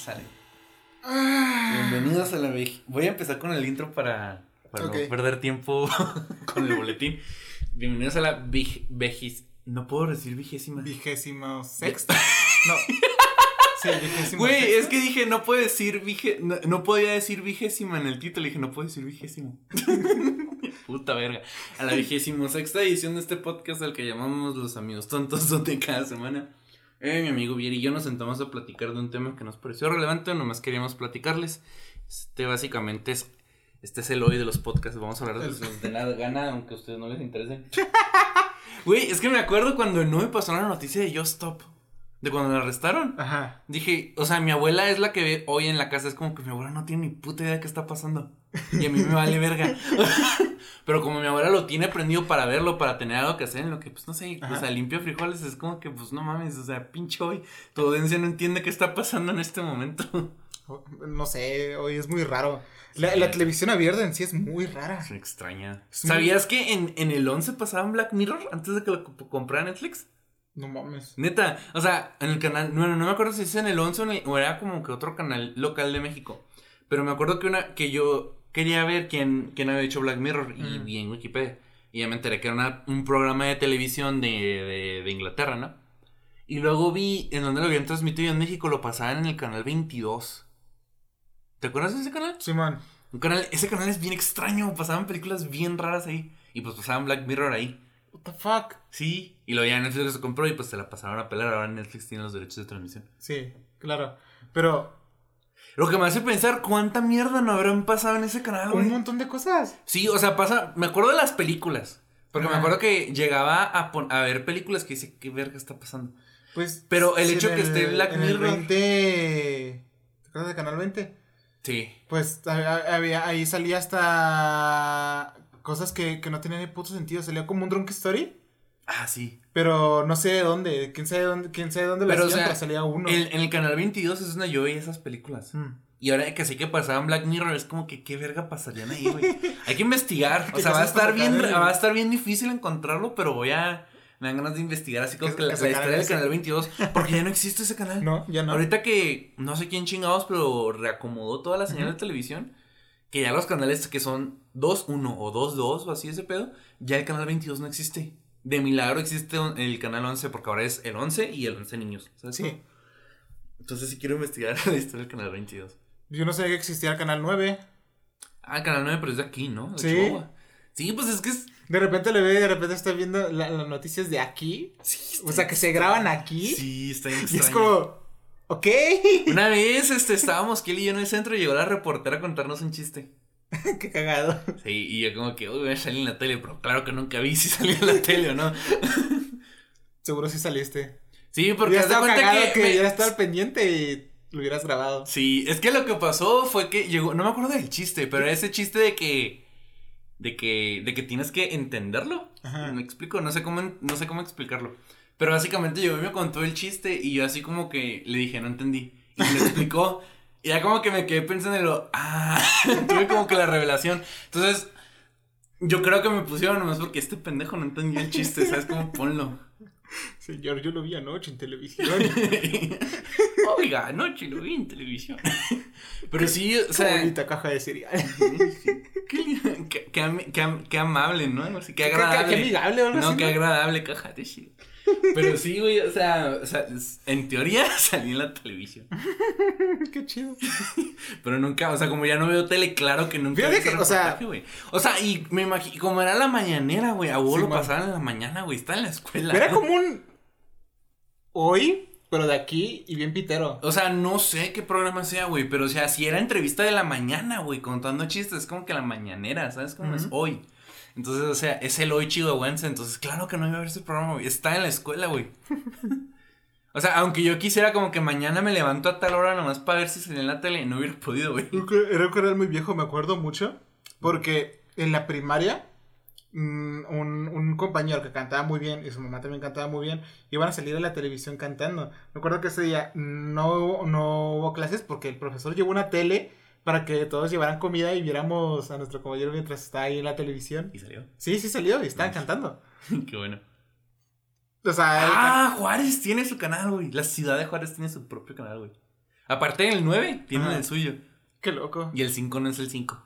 sale. Bienvenidos a la Voy a empezar con el intro para, no perder tiempo con el boletín. Bienvenidos a la vej- vejis. No puedo decir vigésima. Vigésimo sexto. No. Sí, vigésimo Güey, es que dije, no puedo decir vige... no, no podía decir vigésima en el título. Dije, no puedo decir vigésimo. Puta verga. A la vigésimo sexta edición de este podcast al que llamamos Los Amigos Tontos, donde cada semana eh, mi amigo Vieri y yo nos sentamos a platicar de un tema que nos pareció relevante, nomás queríamos platicarles. Este básicamente es, este es el hoy de los podcasts, vamos a hablar de los de nada gana, aunque a ustedes no les interese. Güey, es que me acuerdo cuando no me pasó la noticia de Just Stop, de cuando la arrestaron. Ajá. Dije, o sea, mi abuela es la que ve hoy en la casa. Es como que mi abuela no tiene ni puta idea de qué está pasando. Y a mí me vale verga. Pero como mi abuela lo tiene prendido para verlo, para tener algo que hacer en lo que, pues no sé, o Ajá. sea, limpio frijoles, es como que, pues no mames, o sea, pinche hoy. Tu audiencia no entiende qué está pasando en este momento. O- No sé, hoy es muy raro. La, la televisión abierta en sí es muy rara. Extraña. Es muy- ¿Sabías que en, en el 11 pasaban Black Mirror antes de que lo comp- comprara Netflix? No mames. Neta, o sea, en el canal, bueno, no me acuerdo si es en el 11 o, en el- o era como que otro canal local de México. Pero me acuerdo que una que yo quería ver quién, quién había hecho Black Mirror y Mm. vi en Wikipedia. Y ya me enteré que era una- un programa de televisión de, de, de Inglaterra, ¿no? Y luego vi en donde lo habían transmitido en México, lo pasaban en el canal 22. ¿Te acuerdas de ese canal? Simón. Un canal, ese canal es bien extraño, pasaban películas bien raras ahí. Y pues pasaban Black Mirror ahí. What the fuck. Sí, y lo ya Netflix se compró y pues se la pasaron a pelar. Ahora Netflix tiene los derechos de transmisión. Sí, claro. Pero Lo que me hace pensar, ¿cuánta mierda no habrán pasado en ese canal, güey? un montón de cosas. Sí, o sea, pasa. Me acuerdo de las películas. Porque me acuerdo que llegaba a, pon- a ver películas que dice, ¿qué verga está pasando? Pues. Pero el si hecho que esté Black en el Mirror- 20. ¿Te acuerdas de Canal 20? Sí. Pues había, ahí salía hasta cosas que, que no tenían ni puto sentido. Salía como un drunk story. Ah, sí. Pero no sé de dónde. ¿Quién sabe dónde, quién sabe dónde la Pero, o hacían? sea, salía uno. El- en el canal 22 es donde yo veía esas películas. Mm. Y ahora que sí que pasaban Black Mirror, es como que qué verga pasarían ahí, güey. Hay que investigar. O ¿Qué sea, va a estar bien, va a estar bien difícil encontrarlo, pero voy a. Me dan ganas de investigar así como ¿Qué- que la, la historia del canal 22. Porque ya no existe ese canal. No, ya no. Ahorita que no sé quién chingados, pero reacomodó toda la señal de televisión. Que ya los canales que son 2-1 o 2-2 o así ese pedo, ya el canal 22 no existe. De milagro existe el canal 11 porque ahora es el 11 y el 11 niños. ¿sabes Sí. Entonces sí quiero investigar la historia del canal 22. Yo no sabía que existía el Canal 9. Ah, el canal 9, pero es de aquí, ¿no? De Sí. Chihuahua. Sí, pues es que es. De repente le ve y de repente está viendo la- las noticias de aquí. Sí, O sea, que se graban aquí. Sí, está bien y es extraño. como. Ok. Una vez este, estábamos Kelly y yo en el centro y llegó la reportera a contarnos un chiste. Qué cagado. Sí, y yo como que, uy, voy a salir en la tele, pero claro que nunca vi si salía en la tele o no. Seguro sí saliste. Sí, porque estado cuenta cagado que. que, me- estado al pendiente y lo hubieras grabado. Sí, es que lo que pasó fue que llegó, no me acuerdo del chiste, pero era ese chiste de que. De que. De que tienes que entenderlo. Ajá. Me explico, no sé cómo, no sé cómo explicarlo. Pero básicamente llegó y me contó el chiste y yo así como que le dije, no entendí. Y me lo explicó. Y ya como que me quedé pensando en lo, ah, tuve como que la revelación. Entonces, yo creo que me pusieron nomás porque este pendejo no entendió el chiste, ¿sabes cómo ponlo? Señor, yo lo vi anoche en televisión. Oiga, anoche lo vi en televisión. Pero sí, o Qué sea, bonita caja de cereal. qué, qué- qué am- qué am- qué amable, ¿no? Qué Qué- qué- agradable. qué amigable, No, qué agradable caja de shit. Pero sí, güey, o sea, o sea, en teoría salí en la televisión. Qué chido. Pero nunca, o sea, como ya no veo tele, claro que nunca ese que, o sea- güey. O sea, y me imagino, como era la mañanera, güey, a Sí, lo pasaban en la mañana, güey, está en la escuela. Era como un. Hoy, pero de aquí y bien pitero. O sea, no sé qué programa sea, güey, pero o sea, si era entrevista de la mañana, güey, contando chistes, es como que la mañanera, ¿sabes cómo es Ujú. hoy? Entonces, o sea, es el hoy chihuahuense, entonces claro que no iba a ver ese programa, güey, está en la escuela, güey. o sea, aunque yo quisiera como que mañana me levanto a tal hora nomás para ver si salía en la tele, no hubiera podido, güey. Era un canal muy viejo, me acuerdo mucho. Porque en la primaria, un, un compañero que cantaba muy bien y su mamá también cantaba muy bien, iban a salir a la televisión cantando. Me acuerdo que ese día no, hubo- no hubo clases porque el profesor llevó una tele para que todos llevaran comida y viéramos a nuestro compañero mientras estaba ahí en la televisión. Y salió. Sí, sí salió y estaban Nice. cantando. qué bueno. O sea, el- Ah, Juárez tiene su canal, güey. La ciudad de Juárez tiene su propio canal, güey. Aparte del 9, tienen el suyo. qué loco. Y el 5 no es el 5.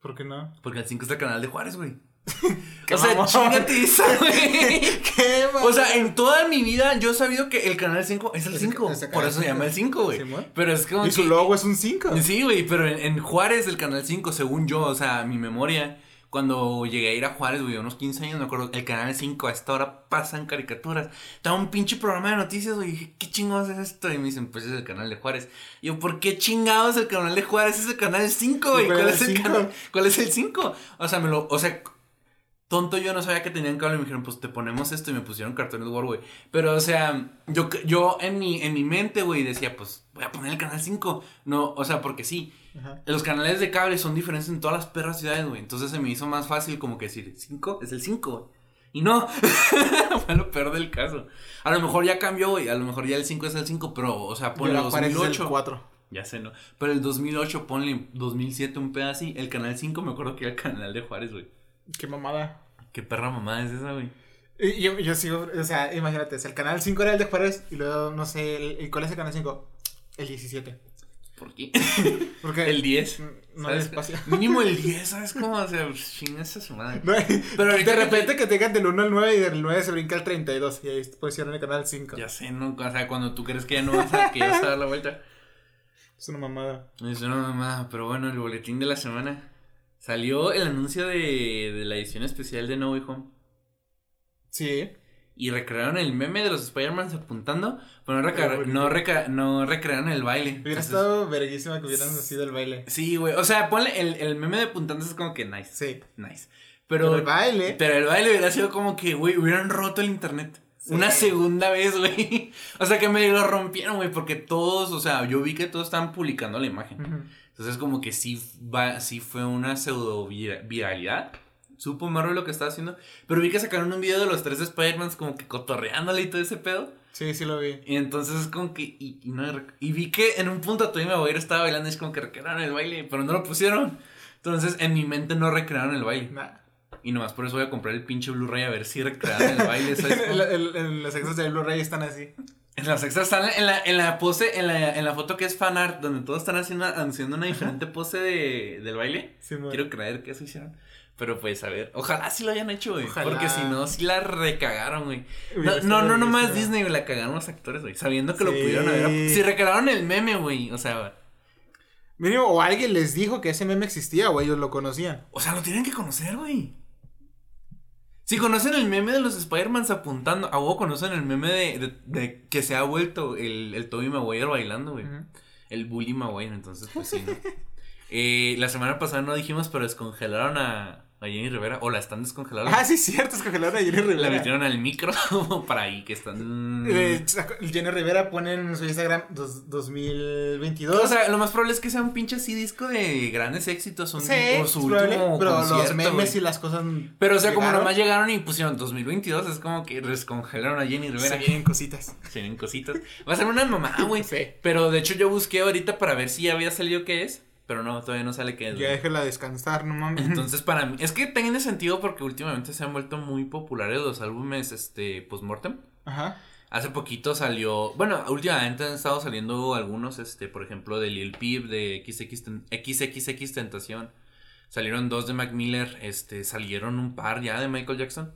¿Por qué no? Porque el 5 es el canal de Juárez, güey. Qué o sea, chingate esa, güey. ¿Qué, O sea, en toda mi vida yo he sabido que el canal 5 es el Ese- 5. ese Por eso se llama el 5, güey. Pero es como Y su que- logo es un 5. Sí, güey, pero en, en Juárez, el canal 5, según yo, o sea, mi memoria, cuando llegué a ir a Juárez, güey, unos 15 años, me acuerdo, el canal 5 a esta hora pasan caricaturas. Estaba un pinche programa de noticias, güey, y dije, ¿qué chingados es esto? Y me dicen, pues es el canal de Juárez. Y yo, ¿por qué chingados el canal de Juárez es el canal 5, güey? ¿Y cuál ¿Cuál era es el? ¿Cuál es el 5? O sea, me lo, o sea, tonto yo no sabía que tenían cable y me dijeron, pues te ponemos esto y me pusieron Cartoon Network, güey. Pero, o sea, yo, yo en mi, en mi mente, güey, decía, pues voy a poner el canal 5. No, o sea, porque sí. Ajá. Los canales de cable son diferentes en todas las perras ciudades, güey. Entonces se me hizo más fácil como que decir, 5 es el 5, güey. Y no, fue lo peor del caso. A lo mejor ya cambió, güey. A lo mejor ya el 5 es el 5, pero, o sea, es el 2008. 4. Ya sé, ¿no? Pero el 2008, ponle 2007, un pedo así. El canal 5 me acuerdo que era el canal de Juárez, güey. Qué mamada. Qué perra mamada es esa, güey. Y yo, yo sigo, o sea, imagínate, el canal 5 era el de Juárez y luego, no sé, el, ¿y ¿cuál es el canal 5? El 17. ¿Por qué? Porque El 10. No hay espacio. Mínimo el 10, ¿sabes cómo? O sea, chinga esa su madre. No, Pero de que repente que tengan del 1 al 9 y del 9 se brinca al 32 y ahí pusieron el canal 5. Ya sé, ¿no? O sea, cuando tú crees que ya no vas a, que ya vas a dar la vuelta. Es una mamada. Es una mamada, pero bueno, el boletín de la semana. Salió el anuncio de, de la edición especial de No Way Home. Sí. Y recrearon el meme de los Spider-Man apuntando, pero no, bonito. no, reca- no recrearon el baile. Hubiera Entonces- estado verguísima que hubieran sido el baile. Sí, güey. O sea, ponle el, el meme de apuntando es como que nice. Sí. Nice. Pero, Pero, el baile. pero el baile hubiera sido como que, güey, hubieran roto el internet. Sí. Una segunda vez, güey. O sea, que me lo rompieron, güey, porque todos, o sea, yo vi que todos estaban publicando la imagen. Ujú. Entonces, como que sí, va, sí fue una pseudo vira- viralidad. Supo Marvel lo que estaba haciendo. Pero vi que sacaron un video de los tres Spider-Mans como que cotorreándole y todo ese pedo. Sí, sí lo vi. Y entonces es como que. Y, y no, y vi que en un punto Tony Maguire estaba bailando y es como que recrearon el baile, pero no lo pusieron. Entonces en mi mente no recrearon el baile. Nah. Y nomás por eso voy a comprar el pinche Blu-ray a ver si recrearon el baile. ¿sabes En, en los extras del Blu-ray están así. En las extras están en la, en la pose, en la, en la foto que es fanart, donde todos están haciendo, haciendo una diferente pose de, del baile. Sí. Quiero creer que eso hicieron. Pero pues a ver, ojalá sí lo hayan hecho, güey. Ojalá. Porque si no, sí la recagaron, güey. No, no, no verguísima. Disney, güey, la cagaron los actores, güey. Sabiendo que lo pudieron haber. Si recrearon el meme, güey. O sea, Mínimo, o alguien les dijo que ese meme existía o ellos lo conocían. o sea, lo tienen que conocer, güey. Si conocen el meme de los Spider-Mans apuntando, a vos conocen el meme de, de, de que se ha vuelto el, el Tobey Maguire bailando, güey. El Bully Maguire, entonces, pues sí, ¿no? Eh, la semana pasada no dijimos, pero descongelaron a, a Jenny Rivera, o la están descongelando. Ah, sí, cierto, es congelaron a Jenny La Rivera. metieron al micro para ahí que están. Eh, Jenny Rivera pone en su Instagram dos- 2022. o sea, lo más probable es que sea un pinche así disco de grandes éxitos. Un, sí, o su probable, último pero los memes y las cosas. Pero, o sea, como llegaron. nomás llegaron y pusieron 2022, es como que descongelaron a Jenny Rivera. Se vienen cositas. Se vienen cositas. Va a ser una mamá, güey. Sí. Pero de hecho, yo busqué ahorita para ver si había salido qué es. Pero no, todavía no sale qué es. Ya déjela descansar, no mames. Entonces, para mí, es que tiene sentido porque últimamente se han vuelto muy populares los álbumes, este, postmortem. Ajá. Hace poquito salió, bueno, últimamente han estado saliendo algunos, este, por ejemplo, de Lil Peep, de XX, Ten- XXX Tentación. Salieron dos de Mac Miller, este, salieron un par ya de Michael Jackson.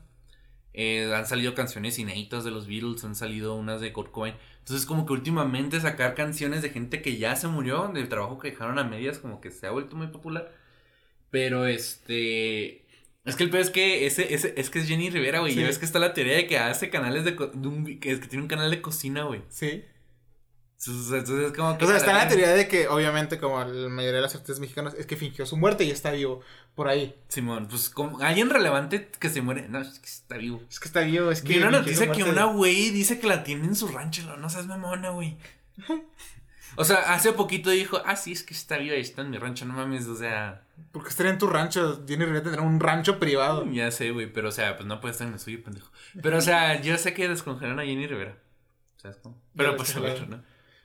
Eh, han salido canciones inéditas de los Beatles, han salido unas de Kurt Cobain. Entonces, como que últimamente sacar canciones de gente que ya se murió, del trabajo que dejaron a medias, como que se ha vuelto muy popular. Pero este. Es que el peor es que ese, ese, es que es Jenny Rivera, güey. Sí. Ya ves que está la teoría de que hace canales de, de un, que, es que tiene un canal de cocina, güey. Sí. Entonces, es como que. O sea, está la teoría de que, obviamente, como la mayoría de los artistas mexicanos, es que fingió su muerte y está vivo por ahí. Simón, pues como alguien relevante que se muere. No, es que está vivo. Es que está vivo, es que. Vi una noticia que una güey dice que la tiene en su rancho. No seas mamona, güey. O sea, hace poquito dijo, ah, sí, es que está viva y está en mi rancho, no mames, o sea, Porque estaría en tu rancho. Jenny Rivera tendrá un rancho privado. ya sé, güey, pero o sea, pues no puede estar en el suyo, pendejo. Pero o sea, yo sé que descongelaron a Jenny Rivera. ¿Sabes cómo? Pero Ya pues a ver, ¿no?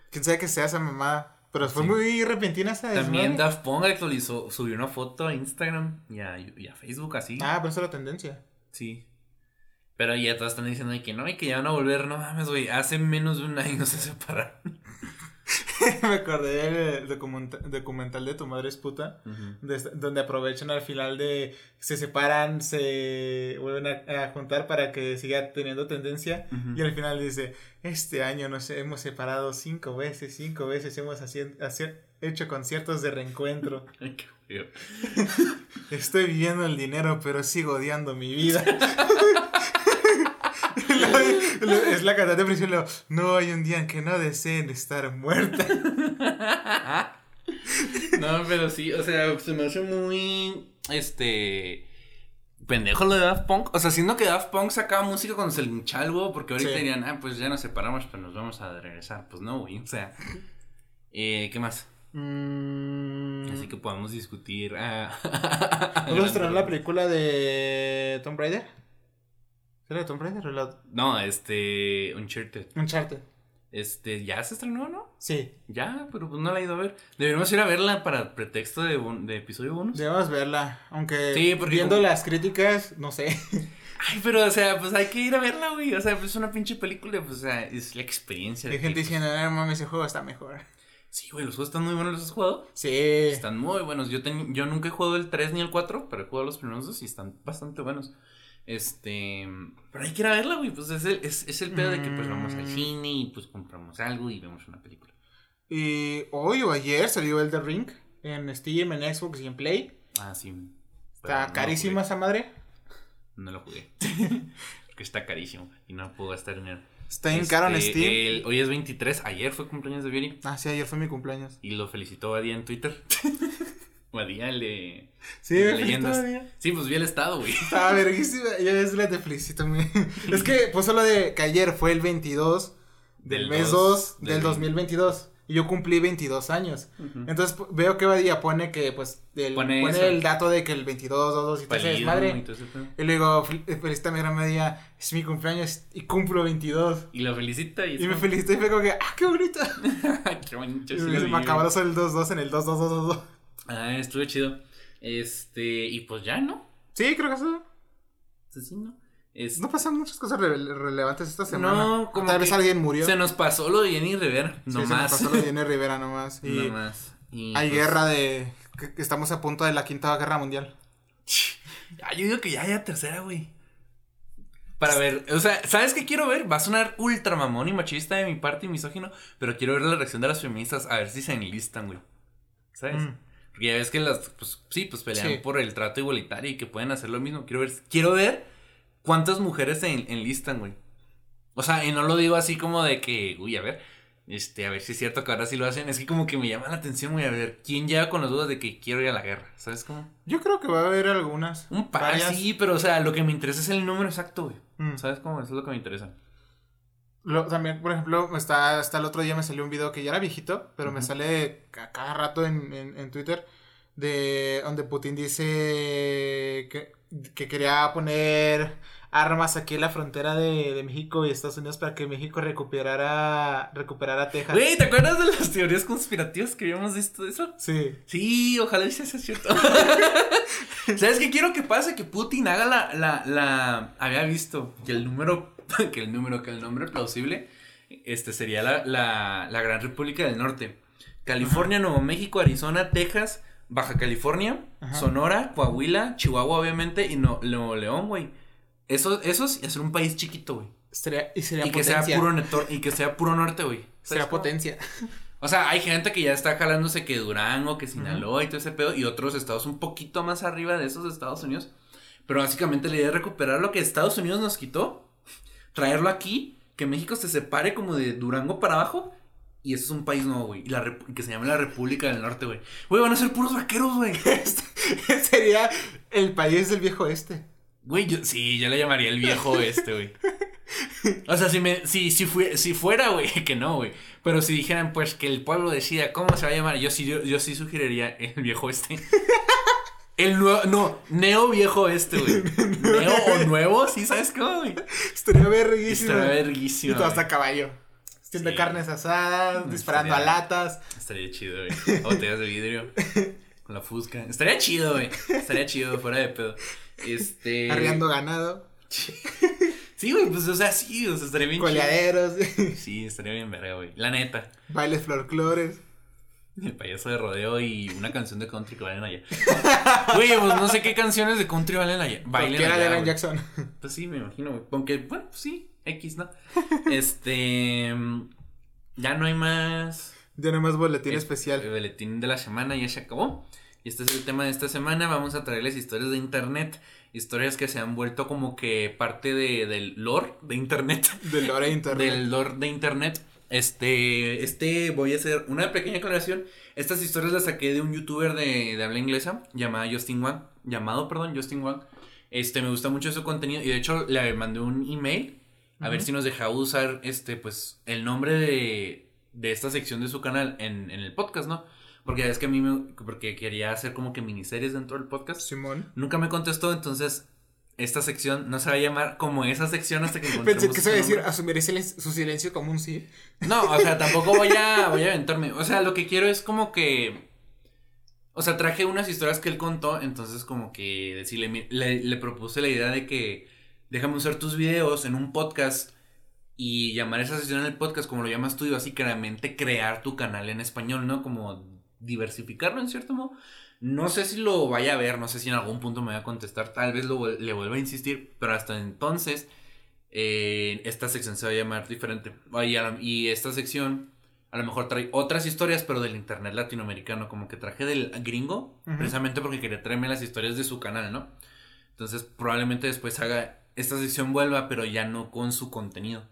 Quién sabe que sea esa mamá. Pero fue Sí. muy repentina esa También desmadre. Daft Punk actualizó, subió una foto a Instagram y a, y a Facebook así. Ah, pero esa es la tendencia. Sí. Pero ya todos están diciendo que no, y que ya van a volver, no mames, güey, hace menos de un año se separaron. Me acordé del documental, de Tu Madre es Puta, de- donde aprovechan al final de se separan, se vuelven a, a juntar para que siga teniendo tendencia. Y al final dice, este año nos hemos separado cinco veces, cinco veces hemos hecho conciertos de reencuentro. Ay, qué feo. Estoy viviendo el dinero, pero sigo odiando mi vida. Es la cantante principal. No hay un día en que no deseen estar muerta. No, pero sí, o sea, se me hace muy. Este. Pendejo lo de Daft Punk. O sea, siendo que Daft Punk sacaba música cuando se le hinchaba el huevo, porque ahorita Sí. dirían, ah, pues ya nos separamos, pero nos vamos a regresar. Pues no, güey. O sea. Eh, ¿Qué más? Mm, Así que podamos discutir. Ah, ¿Vamos a estrenar la película de Tomb Raider? ¿Será de Tomb Raider o la No, este. Uncharted. Uncharted? Este, ¿ya se estrenó, no? Sí, Ya, pero pues no la he ido a ver. Deberíamos ir a verla para pretexto de, de episodio bonus. debemos verla. Aunque Sí, porque viendo como- las críticas, no sé. Ay, pero, o sea, pues hay que ir a verla, güey. O sea, pues es una pinche película, pues, o sea, es la experiencia. Hay gente diciendo, no mames, ese juego está mejor. Sí, güey, los juegos están muy buenos, ¿los has jugado? Sí. Están muy buenos. Yo, ten- yo nunca he jugado el 3 ni el 4, pero he jugado los primeros dos y están bastante buenos. Este. Pero hay que ir a verla, güey. Pues es el, es, es el pedo de que pues vamos al Mm. cine y pues compramos algo y vemos una película. Y hoy o ayer salió el The Ring en Steam, en Xbox y en Play. Ah, sí. Pero Está no carísima esa madre. No lo jugué. Porque está carísimo y no puedo gastar dinero. Está bien caro en Este, Steam. el- hoy es 23, ayer fue cumpleaños de Vieri Ah, sí, ayer fue mi cumpleaños. y lo felicitó Badía en Twitter. Badía le. Sí, de leyendas. Sí, pues vi el estado, güey. Estaba verguísima. Yo es la te felicito. Es que puso lo de que ayer fue el 22 del, Del mes 2 2 del del- 2022. Y yo cumplí 22 años. Ujú. Entonces pu- veo que Badía pone que, pues, el, Pone pone, el dato de que el 22, 2, 2 y todo ese Pálido desmadre. y. Y le digo, "Fel- eh, felicítame, gran Badía. Es mi cumpleaños y cumplo 22. Y lo felicita y, es Y me felicitó y fue como que, ¡ah, qué bonito! Qué bonito. Y me me acabó el 2-2 en el 2-2-2-2. Ah, estuvo chido. Este, y pues ya, ¿no? Sí, creo que eso. Sí, ¿no? Es- No pasan muchas cosas rele- relevantes esta semana. No, como Tal vez alguien murió. Se nos pasó lo de Jenny Rivera, Sí, no se nos pasó lo de Jenny Rivera nomás. Y No más. Y, hay pues, guerra de. que estamos a punto de la quinta guerra mundial. Ah, yo digo que ya haya tercera, güey. Para ver, o sea, ¿sabes qué quiero ver? Va a sonar ultra mamón y machista de mi parte y misógino, pero quiero ver la reacción de las feministas a ver si se enlistan, güey. ¿Sabes? Mm. Porque ya ves que las, pues sí, pues pelean Sí. por el trato igualitario y que pueden hacer lo mismo. Quiero ver, quiero ver cuántas mujeres se en- enlistan, güey. O sea, y no lo digo así como de que, uy, a ver, este, a ver si es cierto que ahora sí lo hacen. Es que como que me llama la atención, güey, a ver, ¿quién llega con las dudas de que quiero ir a la guerra? ¿Sabes cómo? Yo creo que va a haber algunas. Un par, varias. sí, pero o sea, lo que me interesa es el número exacto, güey. Mm. ¿Sabes cómo? Eso es lo que me interesa. Lo- también, por ejemplo, está, hasta el otro día me salió un video que ya era viejito, pero me sale a cada rato en, en, en Twitter de donde Putin dice que, que quería poner armas aquí en la frontera de, de México y Estados Unidos para que México recuperara recuperara Texas. Güey, ¿te acuerdas de las teorías conspirativas que habíamos visto de eso? Sí. Sí, ojalá sea cierto. ¿Sabes qué quiero que pase? Que Putin haga la, la, la... Había visto que el número, que el número, que el nombre plausible, este sería la, la, la Gran República del Norte. California, Nuevo México, Arizona, Texas, Baja California, Ajá. Sonora, Coahuila, Chihuahua, obviamente, y no, Nuevo León, güey. Eso, esos y hacer un país chiquito, güey. Sería, y sería Y que sea puro y que sea puro norte, güey. sería ¿Sabes cómo? potencia. O sea, hay gente que ya está jalándose que Durango, que Sinaloa y todo ese pedo, y otros estados un poquito más arriba de esos Estados Unidos. Pero básicamente la idea es recuperar lo que Estados Unidos nos quitó, traerlo aquí, que México se separe como de Durango para abajo, y eso es un país nuevo, güey. Y la que se llame la República del Norte, güey. Güey, van a ser puros vaqueros, güey. sería el país del viejo este. Güey, yo, sí, yo le llamaría el viejo este, güey. O sea, si me, si, si, fue- si fuera, güey, que no, güey. Pero si dijeran, pues, que el pueblo decida cómo se va a llamar, yo sí, yo, yo sí sugeriría el viejo este. El nuevo, no, neo viejo este, güey. Neo o nuevo, sí, ¿sabes cómo, güey? Estaría verguísimo. Estaría Y verguísimo. todo hasta caballo. Haciendo Sí. carnes asadas, disparando Estaría- a latas. Estaría chido, güey. Botellas de vidrio. Con la fusca. Estaría chido, güey. Estaría chido, fuera de pedo. Este. Arriando ganado. Sí, güey, pues, o sea, sí, o sea, estaría bien Coleaderos. Sí, estaría bien verga, güey. La neta. Bailes folclores. El payaso de rodeo y una canción de country que valen allá. Güey, pues no sé qué canciones de country valen allá. Bailen Cualquiera de allá, Alan. Jackson. Pues sí, me imagino, güey. Aunque, bueno, pues sí, X, ¿no? Este. Ya no hay más. Ya nomás boletín El- especial. El boletín de la semana ya se acabó. Y este es el tema de esta semana. Vamos a traerles historias de internet. Historias que se han vuelto como que parte de, del lore de internet. Del lore de internet. Del lore de internet. Este, este, voy a hacer una pequeña aclaración. Estas historias las saqué de un youtuber de, de habla inglesa llamado Justin Wang. Llamado, perdón, Justin Wang. Este, me gusta mucho su contenido. Y de hecho, le mandé un email. A ver si nos dejaba usar, este, pues, el nombre de, de esta sección de su canal en, en el podcast, ¿no? Porque es que a mí me, porque quería hacer como que miniseries dentro del podcast. Simón. Nunca me contestó, entonces esta sección no se va a llamar como esa sección hasta que encontremos Pensé que se iba a decir, silen- su silencio como un sí. No, o sea, tampoco voy a, voy a aventarme. O sea, lo que quiero es como que. O sea, traje unas historias que él contó, entonces como que decirle, le propuse la idea de que déjame usar tus videos en un podcast y llamar esa sesión en el podcast como lo llamas tú y básicamente crear tu canal en español, ¿no? Como diversificarlo en cierto modo. No sé si lo vaya a ver, no sé si en algún punto me va a contestar, tal vez lo, le vuelva a insistir, pero hasta entonces eh, esta sección se va a llamar diferente. Y, a la- y esta sección a lo mejor trae otras historias, pero del internet latinoamericano, como que traje del gringo, precisamente porque quería traerme las historias de su canal, ¿no? Entonces probablemente después haga, esta sección vuelva, pero ya no con su contenido.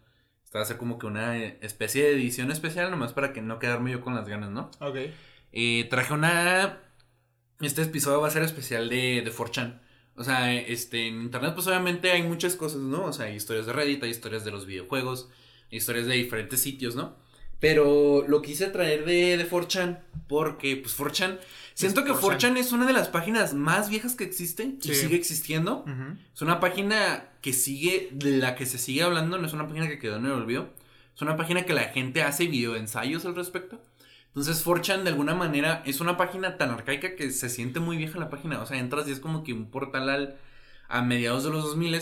Esta va a ser como que una eh, especie de edición especial, nomás para que no quedarme yo con las ganas, ¿no? Ok. Eh, traje una. Este episodio va a ser especial de, de 4chan. O sea, este, en internet, pues obviamente hay muchas cosas, ¿no? O sea, hay historias de Reddit, hay historias de los videojuegos, hay historias de diferentes sitios, ¿no? Pero lo quise traer de, de 4chan porque, pues 4chan. Siento que 4chan. 4chan es una de las páginas más viejas que existe y Sí. sigue existiendo. Es una página que sigue, de la que se sigue hablando, no es una página que quedó en el olvido. Es una página que la gente hace videoensayos al respecto. Entonces, 4chan de alguna manera es una página tan arcaica que se siente muy vieja la página. O sea, entras y es como que un portal al, a mediados de los 2000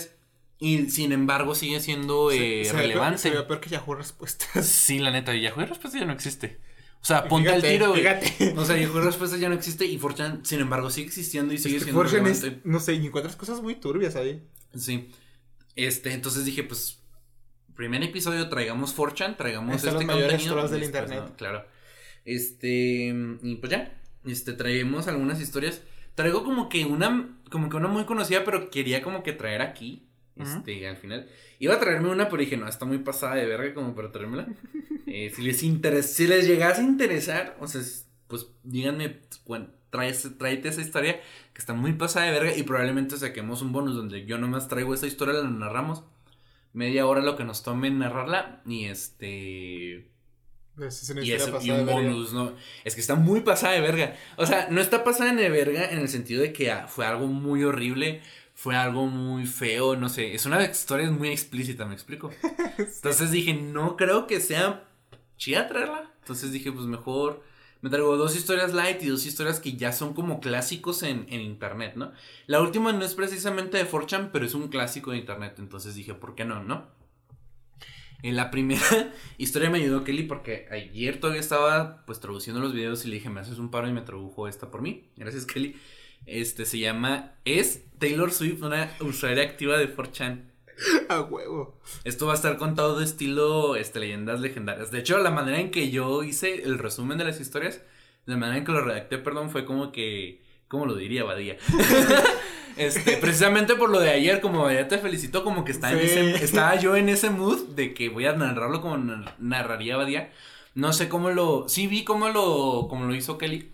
y sin embargo sigue siendo Se- eh, se ve peor- relevante. Se ve peor que Yahoo Respuestas. Sí, la neta, Yahoo Respuesta ya no existe. O sea, ponte al tiro, güey. Fíjate. O sea, Yahoo Respuesta ya no existe y 4chan, sin embargo, sigue existiendo y sigue Este, siendo Fortune es- relevante. no sé, y encuentras cosas muy turbias ahí. Sí. Este, entonces dije, pues, primer episodio traigamos 4chan, traigamos este los mayores contenido. trolls del después, internet. ¿no? Claro. Este, y pues ya, este, traemos algunas historias. Traigo como que una, como que una muy conocida, pero quería como que traer aquí, este, al final. Iba a traerme una, pero dije, no, está muy pasada de verga como para traérmela. Eh, si les interes si les llegase a interesar, o sea, es- pues díganme, cuen- traes- tráete esa historia que está muy pasada de verga y probablemente saquemos un bonus donde yo nomás traigo esa historia, la narramos. Media hora lo que nos tome en narrarla y este... Y, eso, un bonus, ¿no? Es que está muy pasada de verga. O sea, no está pasada de verga en el sentido de que ah, fue algo muy horrible, fue algo muy feo, no sé. Es una historia muy explícita, ¿me explico? Entonces dije, no creo que sea chida traerla. Entonces dije, pues mejor me traigo dos historias light y dos historias que ya son como clásicos en, en internet, ¿no? La última no es precisamente de 4chan, pero es un clásico de internet. Entonces dije, ¿por qué no, no? En la primera historia me ayudó Kelly porque ayer todavía estaba pues traduciendo los videos y le dije, me haces un paro y me tradujo esta por mí. Gracias Kelly. Este se llama, es Taylor Swift, una usuaria activa de 4chan. A huevo. Esto va a estar contado de estilo este, leyendas legendarias. De hecho, la manera en que yo hice el resumen de las historias, la manera en que lo redacté, perdón, fue como que, ¿cómo lo diría Badía? este, precisamente por lo de ayer, como Badía te felicitó, como que estaba, en ese- estaba yo en ese mood de que voy a narrarlo como nar- narraría Badía. No sé cómo lo, sí vi cómo lo, cómo lo hizo Kelly.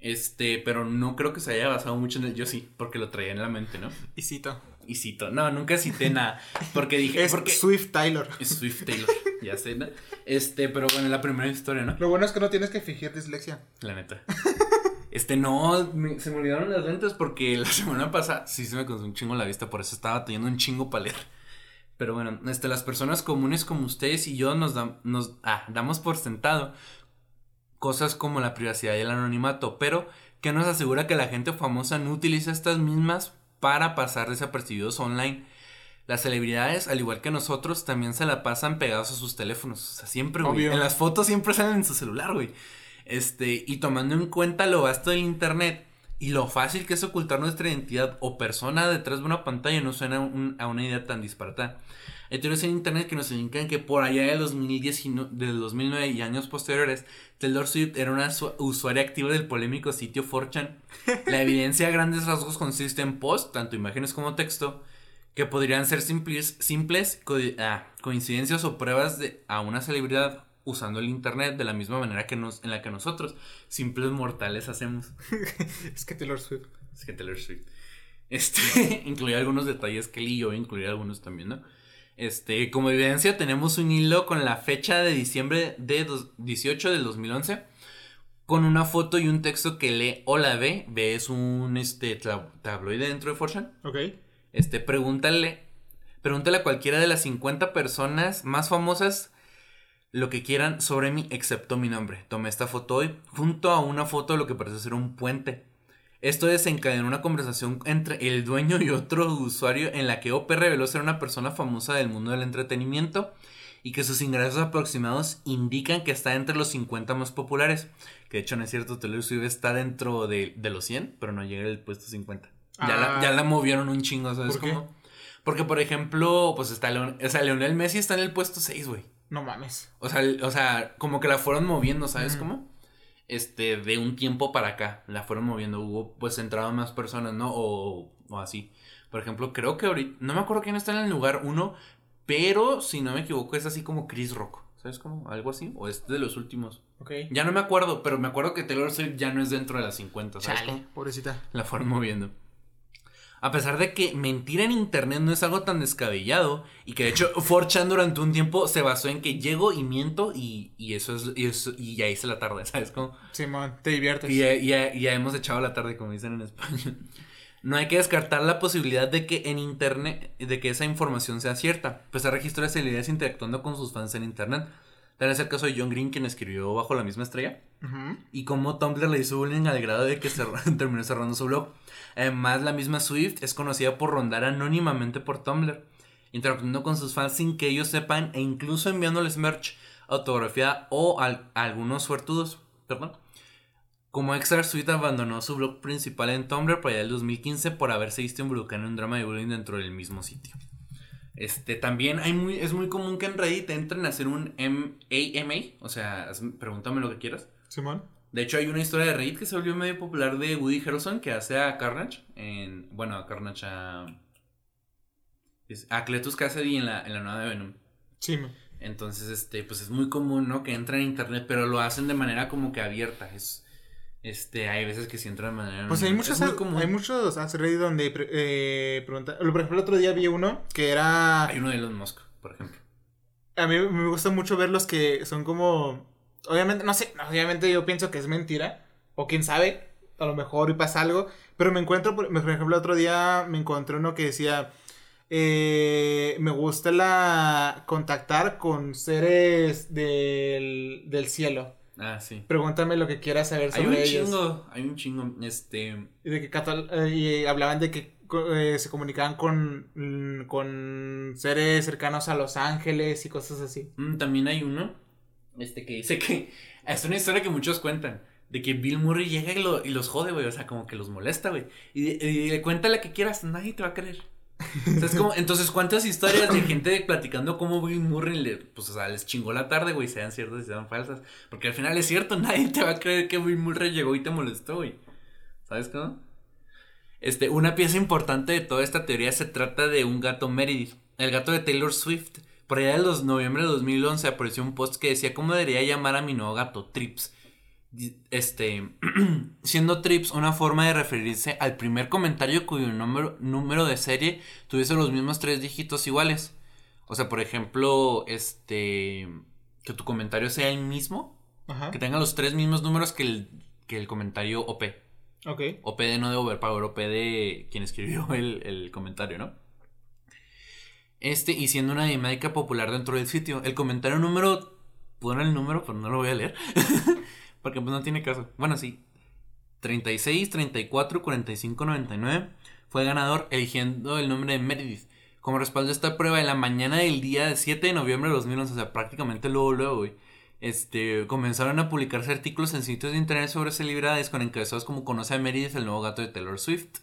Este, pero no creo que se haya basado mucho en el yo sí, porque lo traía en la mente, ¿no? Y cito. Y cito, no, nunca cité nada, porque dije, Es porque Swift Tyler. es Swift Taylor, ya sé, ¿no? Este, pero bueno, la primera historia, ¿no? Lo bueno es que no tienes que fingir dislexia. La neta. Este, no, me- se me olvidaron las lentes porque la semana pasada sí se me cansó un chingo la vista, por eso estaba teniendo un chingo para leer. Pero bueno, este, las personas comunes como ustedes y yo nos, ah, damos por sentado cosas como la privacidad y el anonimato, pero que nos asegura que la gente famosa no utiliza estas mismas para pasar desapercibidos online. Las celebridades, al igual que nosotros, también se la pasan pegados a sus teléfonos. O sea, siempre, güey. En las fotos siempre salen en su celular, güey. Este, y tomando en cuenta lo vasto del internet y lo fácil que es ocultar nuestra identidad o persona detrás de una pantalla, no suena un- a una idea tan disparatada. Hay teorías en internet que nos indican que por allá de 2010 y no- del 2009 y años posteriores, Taylor Swift era una su- usuaria activa del polémico sitio 4chan. La evidencia a grandes rasgos consiste en posts, tanto imágenes como texto, que podrían ser simples, simples co- ah, coincidencias o pruebas de a una celebridad usando el internet de la misma manera que nos, en la que nosotros, simples mortales, hacemos. Es que Taylor Swift. Es que Taylor Swift. Este, incluía algunos detalles que él y yo incluía algunos también, ¿no? Este, como evidencia tenemos un hilo con la fecha de diciembre de dos- 18 del 2011 con una foto y un texto que lee Hola B, B es un este tab- tabloide dentro de Fortune. Ok. Este, pregúntale, pregúntale a cualquiera de las 50 personas más famosas lo que quieran sobre mí, excepto mi nombre. Tomé esta foto hoy junto a una foto de lo que parece ser un puente. Esto desencadenó una conversación entre el dueño y otro usuario en la que OP reveló ser una persona famosa del mundo del entretenimiento y que sus ingresos aproximados indican que está entre los 50 más populares. Que de hecho no es cierto, Taylor Swift está dentro de, de los 100, pero no llega al puesto 50. Ya, la, Ah. ya la movieron un chingo, ¿sabes ¿Por qué? cómo? Porque, por ejemplo, pues está Leon, o sea, Leonel Messi está en el puesto 6, güey. No mames. O sea, o sea, como que la fueron moviendo, ¿sabes Ujú. cómo? Este, de un tiempo para acá, la fueron moviendo. Hubo, pues, entraron más personas, ¿no? O, o así. Por ejemplo, creo que ahorita, no me acuerdo quién está en el lugar uno, pero si no me equivoco es así como Chris Rock. ¿Sabes cómo? Algo así. O es de los últimos. Ok. Ya no me acuerdo, pero me acuerdo que Taylor Swift ya no es dentro de las 50, ¿sabes Chale, cómo? pobrecita. La fueron moviendo. A pesar de que mentir en internet no es algo tan descabellado y que de hecho 4chan durante un tiempo se basó en que llego y miento y, y eso es y, eso, y ya hice la tarde, ¿sabes cómo? Simón, te diviertes. Y ya, ya- ya hemos echado la tarde como dicen en español. No hay que descartar la posibilidad de que en internet, de que esa información sea cierta, pues hay registro de celebridades interactuando con sus fans en internet. Tal es el caso de John Green, quien escribió Bajo la misma estrella y cómo Tumblr le hizo bullying al grado de que cerró- terminó cerrando su blog. Además, la misma Swift es conocida por rondar anónimamente por Tumblr, interactuando con sus fans sin que ellos sepan e incluso enviándoles merch, autografía o al- a algunos suertudos. Perdón. Como extra, Swift abandonó su blog principal en Tumblr para allá del 2015 por haberse visto involucrado en un drama de bullying dentro del mismo sitio. Este, también hay muy, es muy común que en Reddit entren a hacer un AMA, o sea, pregúntame lo que quieras. Simón. De hecho, hay una historia de Reddit que se volvió medio popular de Woody Harrelson que hace a Carnage en. Bueno, a Carnage a. A Cletus Cassidy en la, en la nueva de Venom. Sí, man. Entonces, este, pues es muy común, ¿no? Que entren en internet, pero lo hacen de manera como que abierta. Es. Este, hay veces que sí entran de manera. Pues hay muchos, hay muchos Reddit donde eh, preguntan. Por ejemplo, el otro día vi uno que era. Hay uno de Elon Musk, por ejemplo. A mí me gusta mucho ver los que son como. Obviamente, no sé, obviamente yo pienso que es mentira. O quién sabe, a lo mejor y pasa algo. Pero me encuentro, por por ejemplo, el otro día me encontré uno que decía. eh, me gusta la contactar con seres del, del cielo. Ah, sí. Pregúntame lo que quieras saber Hay sobre un ellos. chingo, hay un chingo. Este. Y de que catal- eh, y hablaban de que eh, se comunicaban con, mm, con seres cercanos a Los Ángeles y cosas así. Mm, también hay uno, este, que dice que es una historia que muchos cuentan, de que Bill Murray llega y, lo- y los jode, güey, o sea, como que los molesta, güey, y, y le cuenta la que quieras, nadie te va a creer. Entonces, ¿cuántas historias de gente platicando cómo Bill Murray le, pues, o sea, les chingó la tarde, güey, sean ciertas y sean falsas? Porque al final es cierto, nadie te va a creer que Bill Murray llegó y te molestó, güey. ¿Sabes cómo? Este, una pieza importante de toda esta teoría se trata de un gato Meredith, el gato de Taylor Swift. Por allá de los noviembre de 2011 apareció un post que decía cómo debería llamar a mi nuevo gato, Trips. Este, siendo Trips una forma de referirse al primer comentario cuyo número, número de serie tuviese los mismos tres dígitos iguales. O sea, por ejemplo, este, que tu comentario sea el mismo, Ajá. que tenga los tres mismos números que el, que el comentario OP. Ok. OP de no de Overpower, OP de quien escribió el, el comentario, ¿no? Este, y siendo una dinámica popular dentro del sitio. El comentario número. Pon el número, pero no lo voy a leer. Porque pues no tiene caso. Bueno, sí. 36, 34, 45, 99. Fue ganador eligiendo el nombre de Meredith. Como respaldo a esta prueba, en la mañana del día 7 de noviembre de 2011, o sea, prácticamente luego, luego, güey, este, comenzaron a publicarse artículos en sitios de internet sobre celebridades con encabezados como Conoce a Meredith, el nuevo gato de Taylor Swift.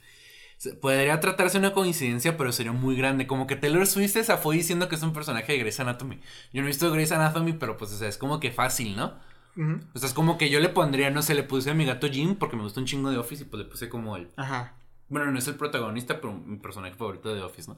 Podría tratarse de una coincidencia, pero sería muy grande. Como que Taylor Swift se zafó diciendo que es un personaje de Grey's Anatomy. Yo no he visto Grey's Anatomy, pero pues, o sea, es como que fácil, ¿no? O sea, es como que yo le pondría, no sé, le puse a mi gato Jim porque me gusta un chingo de Office y pues le puse como el. Ajá. Bueno, no es el protagonista, pero mi personaje favorito de Office, ¿no?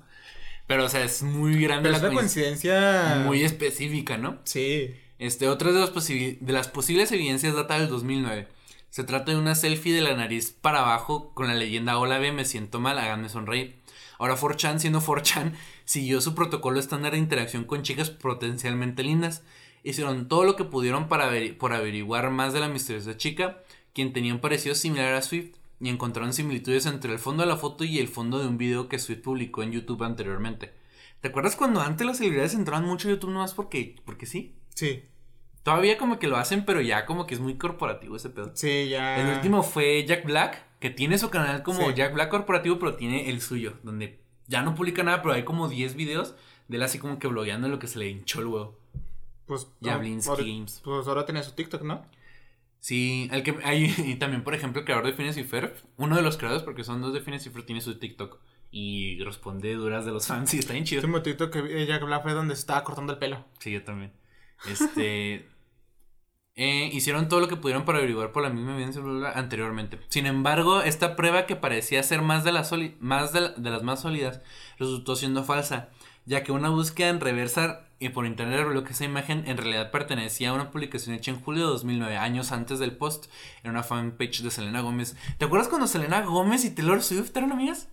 Pero, o sea, es muy grande. Pero es una coincidencia. Muy específica, ¿no? Sí. Este, otra de, de las posibles evidencias data del 2009. Se trata de una selfie de la nariz para abajo con la leyenda Hola ve, me siento mal, háganme sonreír. Ahora 4chan, siendo 4chan, siguió su protocolo estándar de interacción con chicas potencialmente lindas. Hicieron todo lo que pudieron para por averiguar más de la misteriosa chica, quien tenía un parecido similar a Swift, y encontraron similitudes entre el fondo de la foto y el fondo de un video que Swift publicó en YouTube anteriormente. ¿Te acuerdas cuando antes las celebridades entraban mucho a YouTube nomás porque, porque sí? Sí. Todavía como que lo hacen, pero ya como que es muy corporativo ese pedo. Sí, ya. El último fue Jack Black, que tiene su canal como Jack Black Corporativo, pero tiene el suyo, donde ya no publica nada, pero hay como 10 videos de él así como que blogueando lo que se le hinchó el huevo. Pues. Ahora, Games. Pues ahora tiene su TikTok, ¿no? Sí, el que hay, y también, por ejemplo, el creador de Phineas y Ferb, uno de los creadores, porque son dos de Phineas y Ferb, tiene su TikTok y responde duras de los fans y está bien chido. Último TikTok que Jack Black fue donde se estaba cortando el pelo. Sí, yo también. Este. Eh, hicieron todo lo que pudieron para averiguar por la misma evidencia anteriormente. Sin embargo, esta prueba que parecía ser más de, las más de, las más sólidas resultó siendo falsa, ya que una búsqueda en reversa y por internet reveló que esa imagen en realidad pertenecía a una publicación hecha en julio de 2009, años antes del post, en una fanpage de Selena Gómez. ¿Te acuerdas cuando Selena Gómez y Taylor Swift eran amigas?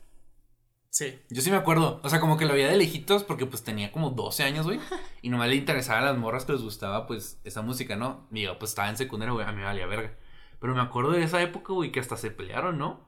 Sí. Yo sí me acuerdo. O sea, como que lo veía de lejitos porque pues tenía como 12 años, güey. Y nomás le interesaba a las morras que les gustaba pues esa música, ¿no? Digo, pues estaba en secundaria, güey, a mí me valía verga. Pero me acuerdo de esa época, güey, que hasta se pelearon, ¿no?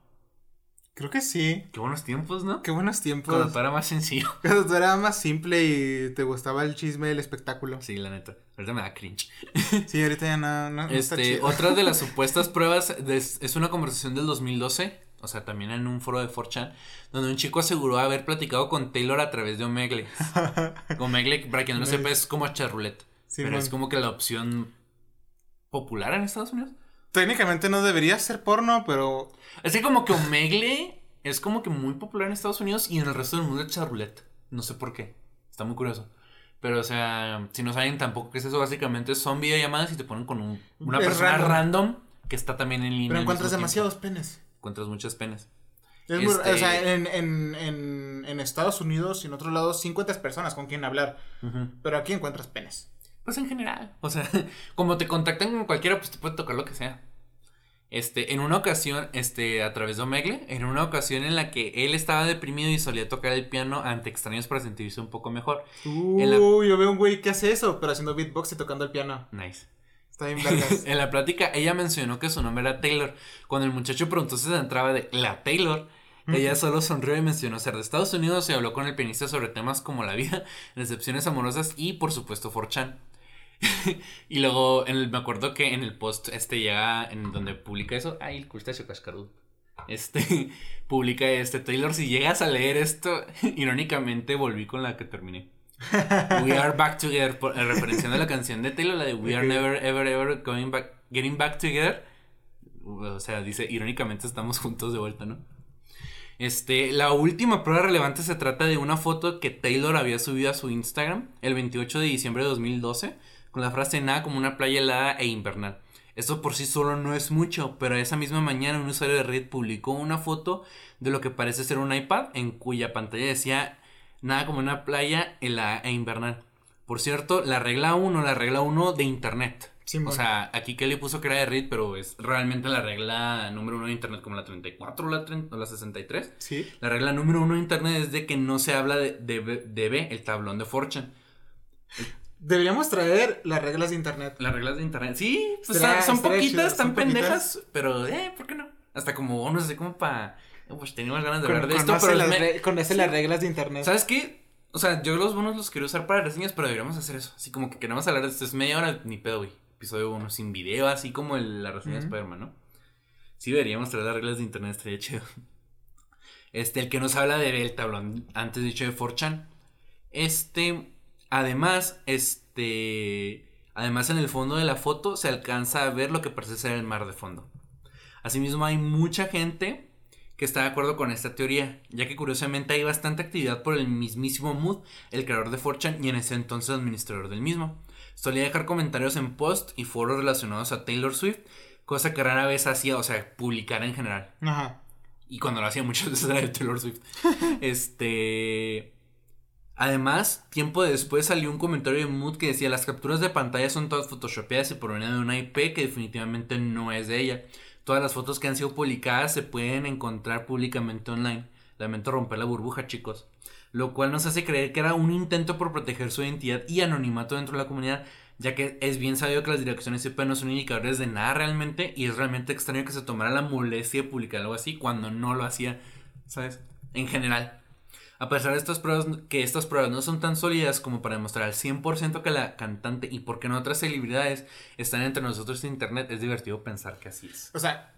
Creo que sí. Qué buenos tiempos, ¿no? Qué buenos tiempos. Cuando todo era más sencillo. Cuando todo era más simple y te gustaba el chisme del espectáculo. Sí, la neta. Ahorita me da cringe. Sí, ahorita ya no, no, este, Otra de las supuestas pruebas es una conversación del 2012 o sea, también en un foro de 4chan, donde un chico aseguró haber platicado con Taylor a través de Omegle. Omegle, para quien no lo sepa, es como charroulette. pero es como que la opción popular en Estados Unidos. Técnicamente no debería ser porno, pero. Es que como que Omegle es como que muy popular en Estados Unidos y en el resto del mundo es charroulette. No sé por qué. Está muy curioso. Pero, o sea, si no saben tampoco qué es eso, básicamente son videollamadas y te ponen con un, una persona random. que está también en línea. Pero encuentras demasiados penes encuentras muchas penas. Es o sea, este en, en, en, en, Estados Unidos y en otros lados sí encuentras personas con quien hablar, pero aquí encuentras penes. Pues en general, o sea, como te contactan con cualquiera, pues te puede tocar lo que sea. Este, en una ocasión, este, a través de Omegle, en una ocasión en la que él estaba deprimido y solía tocar el piano ante extraños para sentirse un poco mejor. Uh, yo veo un güey que hace eso, pero haciendo beatbox y tocando el piano. Nice. Está bien en la plática, ella mencionó que su nombre era Taylor. Cuando el muchacho preguntó si se entraba de la Taylor, ella solo sonrió y mencionó ser de Estados Unidos y habló con el pianista sobre temas como la vida, decepciones amorosas y, por supuesto, Forchan. y luego, en me acuerdo que en el post este llega, en donde publica eso, ay, el crustáceo cascarudo. Este, publica este, Taylor, si llegas a leer esto, irónicamente volví con la que terminé. We are back together, por, en referencia a la canción de Taylor, la de We are never, ever, ever going back, getting back together. O sea, dice, irónicamente estamos juntos de vuelta, ¿no? Este, la última prueba relevante se trata de una foto que Taylor había subido a su Instagram el 28 de diciembre de 2012 con la frase nada como una playa helada e invernal. Esto por sí solo no es mucho, pero esa misma mañana un usuario de Reddit publicó una foto de lo que parece ser un iPad en cuya pantalla decía nada como una playa en la, e invernal. Por cierto, la regla 1, la regla 1 de Internet. o sea, aquí Kelly puso que era de Reed, pero es realmente la regla número 1 de Internet, como la 34 o la, 30, o la 63. Sí. La regla número 1 de Internet es de que no se habla de, de, B, el tablón de Fortune. Deberíamos traer las reglas de Internet. Las reglas de Internet. Sí, pues son, poquitas, están pendejas, pero, eh, ¿por qué no? Hasta como, no sé, como para pues teníamos ganas de hablar de esto, pero. Las Conoce las reglas de internet. ¿Sabes qué? O sea, yo los bonos los quiero usar para reseñas, pero deberíamos hacer eso. Así como que queremos hablar de esto. Es media hora, ni pedo, güey. Episodio 1 sin video, así como el, la reseña de Spider-Man, ¿no? Sí, deberíamos traer las reglas de internet, estaría chido. Este, el que nos habla de el tablón antes dicho de 4chan. Este, además, este, además en el fondo de la foto se alcanza a ver lo que parece ser el mar de fondo. Asimismo, hay mucha gente que está de acuerdo con esta teoría, ya que curiosamente hay bastante actividad por el mismísimo Mood, el creador de Fortune y en ese entonces administrador del mismo. Solía dejar comentarios en post y foros relacionados a Taylor Swift, cosa que rara vez hacía, o sea, publicar en general. Ajá. Y cuando lo hacía muchas veces era de Taylor Swift. este. Además, tiempo después salió un comentario de Mood que decía: Las capturas de pantalla son todas photoshopeadas y provienen de una IP que definitivamente no es de ella. Todas las fotos que han sido publicadas se pueden encontrar públicamente online. Lamento romper la burbuja, chicos. Lo cual nos hace creer que era un intento por proteger su identidad y anonimato dentro de la comunidad, ya que es bien sabido que las direcciones IP no son indicadores de nada realmente y es realmente extraño que se tomara la molestia de publicar algo así cuando no lo hacía, ¿sabes? En general. A pesar de estas pruebas, que estas pruebas no son tan sólidas como para demostrar al 100% que la cantante y por qué no otras celebridades están entre nosotros en internet, es divertido pensar que así es. O sea,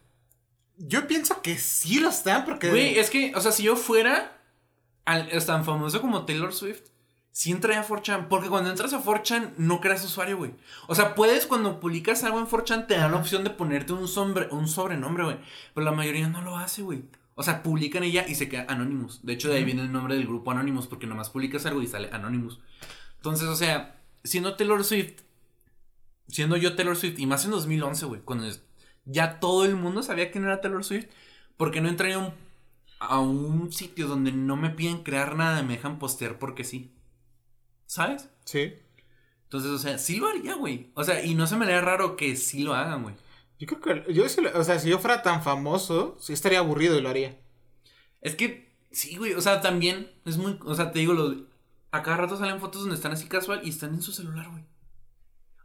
yo pienso que sí lo están porque... Güey, es que, o sea, si yo fuera al, tan famoso como Taylor Swift, sí entraría a 4chan. Porque cuando entras a 4chan no creas usuario, güey. O sea, puedes cuando publicas algo en 4chan te dan la opción de ponerte un, sombre, un sobrenombre, güey. Pero la mayoría no lo hace, güey. O sea, publican ella y se queda Anonymous. De hecho, de ahí viene el nombre del grupo Anonymous, porque nomás publicas algo y sale Anonymous. Entonces, o sea, siendo Taylor Swift, siendo yo Taylor Swift, y más en 2011, güey, cuando ya todo el mundo sabía quién era Taylor Swift, porque no entraría a un, a un sitio donde no me piden crear nada, me dejan postear porque sí. ¿Sabes? Sí. Entonces, o sea, sí lo haría, güey. O sea, y no se me haría raro que sí lo hagan, güey. Yo creo que, yo lo- o sea, si yo fuera tan famoso, sí estaría aburrido y lo haría. Es que, sí, güey, o sea, también es muy, o sea, te digo, los, a cada rato salen fotos donde están así casual y están en su celular, güey.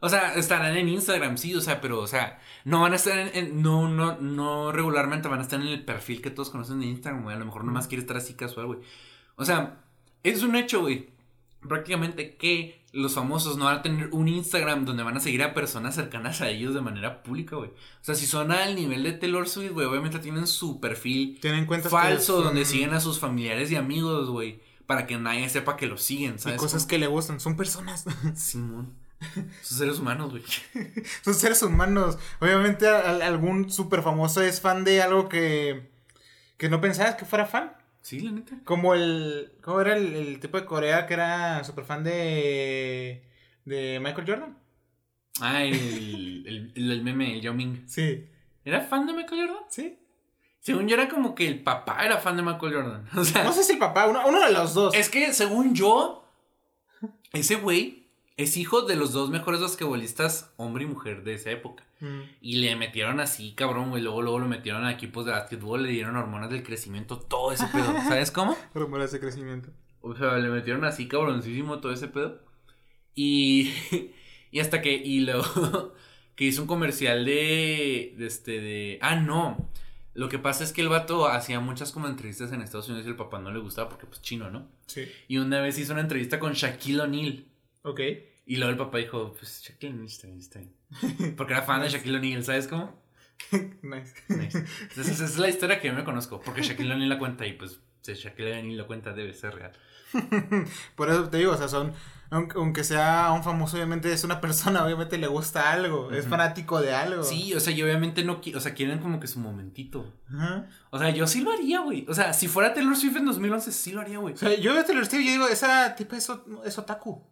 O sea, estarán en Instagram, sí, o sea, pero, o sea, no van a estar en, en- no, no, no regularmente van a estar en el perfil que todos conocen de Instagram, güey. A lo mejor nomás quiere estar así casual, güey. O sea, es un hecho, güey. Prácticamente que los famosos no van a tener un Instagram donde van a seguir a personas cercanas a ellos de manera pública, güey. O sea, si son al nivel de Taylor Swift, güey, obviamente tienen su perfil Tienen cuentas falso donde siguen a sus familiares y amigos, güey. Para que nadie sepa que los siguen, Y ¿sabes? cosas que le gustan, son personas. Simón. Son seres humanos, güey. son seres humanos. Obviamente a- a- algún súper famoso es fan de algo que, que no pensabas que fuera fan. Sí, la neta. Como el. ¿Cómo era el, el tipo de Corea que era súper fan de. de Michael Jordan? Ah, el, el, el, el meme, el Yao Ming. Sí. ¿Era fan de Michael Jordan? Sí. Según yo era como que el papá era fan de Michael Jordan. O sea, No sé si el papá, uno, uno de los dos. es que según yo, ese güey es hijo de los dos mejores basquetbolistas, hombre y mujer de esa época. Mm. Y le metieron así, cabrón, güey. Luego, luego lo metieron a equipos de básquetbol, le dieron hormonas del crecimiento, todo ese pedo. ¿Sabes cómo? Rumores de crecimiento. O sea, le metieron así cabroncísimo todo ese pedo. Y, y hasta que, y luego, que hizo un comercial de, de este, de, ah, no. Lo que pasa es que el vato hacía muchas como entrevistas en Estados Unidos y el papá no le gustaba porque pues chino, ¿no? Sí. Y una vez hizo una entrevista con Shaquille O'Neal. Ok. Y luego el papá dijo, pues Shaquille O'Neal está bien, está bien. Porque era fan de Shaquille O'Neal, ¿sabes cómo? Nice. Nice. Entonces, esa es la historia que yo me conozco. Porque Shaquille O'Neal la cuenta y pues si Shaquille O'Neal la cuenta debe ser real. Por eso te digo, o sea, son. Aunque, sea un famoso, obviamente es una persona, obviamente le gusta algo, es fanático de algo. Sí, o sea, y obviamente no, o sea, quieren como que su momentito. O sea, yo sí lo haría, güey. O sea, si fuera Taylor Swift en 2011, sí lo haría, güey. O sea, yo veo Taylor Swift y digo, esa tipa es, es otaku.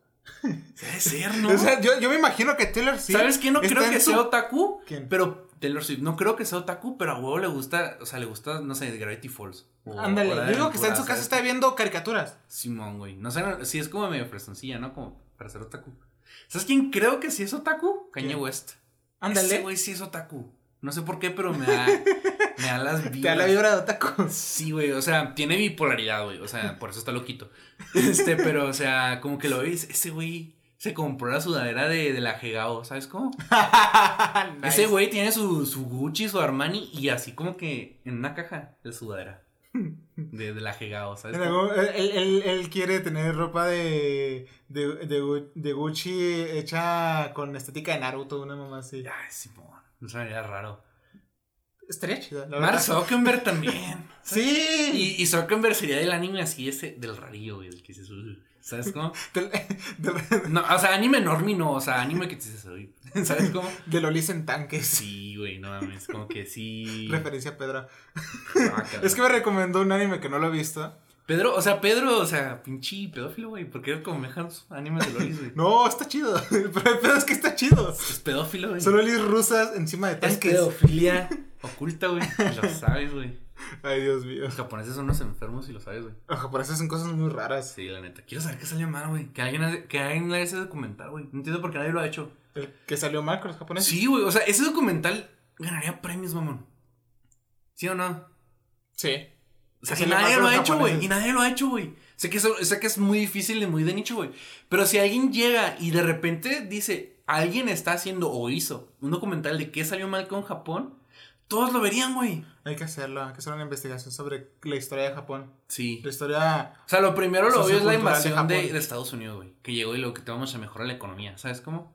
Debe ser, ¿no? O sea, yo, yo me imagino que Taylor Swift. ¿Sabes qué? No creo que su- sea otaku. ¿Quién? Pero Taylor Swift, no creo que sea otaku, pero a huevo le gusta, o sea, le gusta, no sé, Gravity Falls. Ándale, yo digo que está en su casa, ¿sabes? está viendo caricaturas. Simón, güey. No sé, sí es como medio fresoncilla, ¿no? Como para ser otaku. ¿Sabes quién creo que sí es otaku? Kanye ¿Quién? West. Ese Ándale. güey sí es otaku. No sé por qué, pero me da, me da las Te da la vibras. vibra de otaku. Sí, güey, o sea, tiene bipolaridad, güey. O sea, por eso está loquito. Este, pero, o sea, como que lo ves, ese güey se compró la sudadera de, de la Gegao, ¿sabes cómo? Nice. Ese güey tiene su, su Gucci, su Armani y así como que en una caja de sudadera. De, de la Gegao, ¿sabes? Cómo? Él, él- él quiere tener ropa de, de, de Gucci hecha con estética de Naruto, una mamá así. Ay, Simón. No sabía raro. estaría chido. La Mark. Zuckerberg también. Sí. Y, y Zuckerberg sería del anime así ese del rarillo, güey, del que ¿sabes cómo? Del, del, No, o sea, anime normie no, o sea, anime que te dices, "Uy", ¿sabes cómo? de Lolis en tanques. Sí, güey, no mames, como que sí. Referencia a Pedro. Guácala. Es que me recomendó un anime que no lo he visto. Pedro, o sea, Pedro, o sea, pinche pedófilo, güey, porque como mejas animes de lolis, güey. No, está chido. Pero el pedo es que está chido. Es pedófilo, güey. Son lolis rusas encima de Es tanques. pedofilia oculta, güey. Lo sabes, güey. Ay, Dios mío. Los japoneses son unos enfermos y lo sabes, güey. Los japoneses hacen cosas muy raras. Sí, la neta. Quiero saber qué salió mal, güey. Que alguien, hace- que alguien haga ese documental, güey. No entiendo por qué nadie lo ha hecho. El que salió mal con los japoneses. Sí, güey. O sea, ese documental ganaría premios, mamón. ¿Sí o no? Sí. O sea, Que nadie lo ha hecho, güey. Y nadie lo ha hecho, güey. Sé que, eso- sé que es muy difícil y muy de nicho, güey. Pero si alguien llega y de repente dice, alguien está haciendo o hizo un documental de qué salió mal con Japón, todos lo verían, güey. Hay que hacerlo. Hay que hacer una investigación sobre la historia de Japón. Sí. La historia. O sea, lo primero lo obvio es la de invasión de, de Estados Unidos, güey. Que llegó y lo que te vamos a mejorar la economía. ¿Sabes cómo?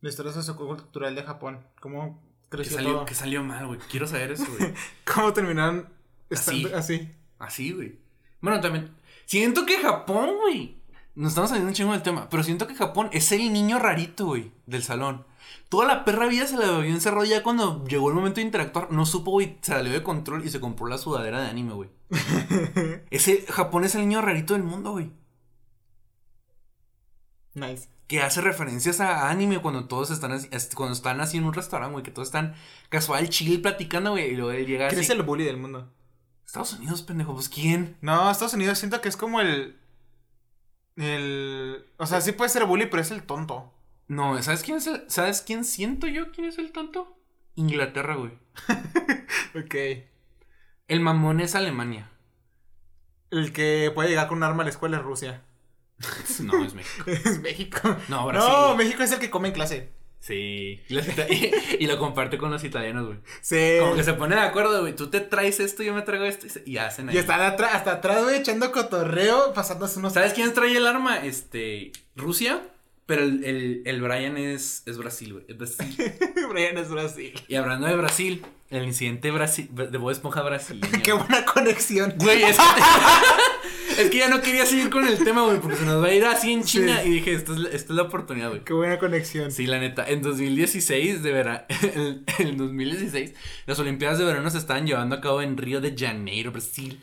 La historia sociocultural de Japón. Cómo Que creció salió, todo. que salió mal, güey. Quiero saber eso, güey. Cómo terminaron Así. así. Así, güey. Bueno, también. Siento que Japón, güey. Nos estamos saliendo un chingo del tema. Pero siento que Japón es el niño rarito, güey. Del salón. Toda la perra vida se la vio encerrado ya cuando llegó el momento de interactuar. No supo, güey. Se salió de control y se compró la sudadera de anime, güey. Ese Japón es el niño rarito del mundo, güey. Nice. que hace referencias a anime cuando todos están así, cuando están así en un restaurante, güey, que todos están casual, chill, platicando, güey, y luego él llega ¿Quién así. es el bully del mundo? Estados Unidos, pendejo, pues ¿quién? No, Estados Unidos siento que es como el. El. O sea, sí puede ser bully, pero es el tonto. No, ¿sabes quién es el, ¿sabes quién siento yo quién es el tonto? Inglaterra, güey. Ok. El mamón es Alemania. El que puede llegar con un arma a la escuela es Rusia. No, es México. es México. No, Brasil. No, México es el que come en clase. Sí. Y, lo comparte con los italianos, güey. Sí. Como que se pone de acuerdo, güey. Tú te traes esto, yo me traigo esto. y hacen ahí. Y están atra- hasta atrás, güey, echando cotorreo, pasándose unos. ¿Sabes quién trae el arma? Este. Rusia. Pero el, el, el Brian es, es Brasil, güey. Es Brasil. Brian es Brasil. Y hablando de Brasil, el incidente Brasil, de Bob Esponja brasileño. Qué buena conexión. Güey, es que, es que ya no quería seguir con el tema, güey, porque se nos va a ir así en China. Sí. Y dije, esta es, la- esta es la oportunidad, güey. Qué buena conexión. Sí, la neta, en 2016, de verano, en, en 2016, las Olimpiadas de verano se estaban llevando a cabo en Río de Janeiro, Brasil.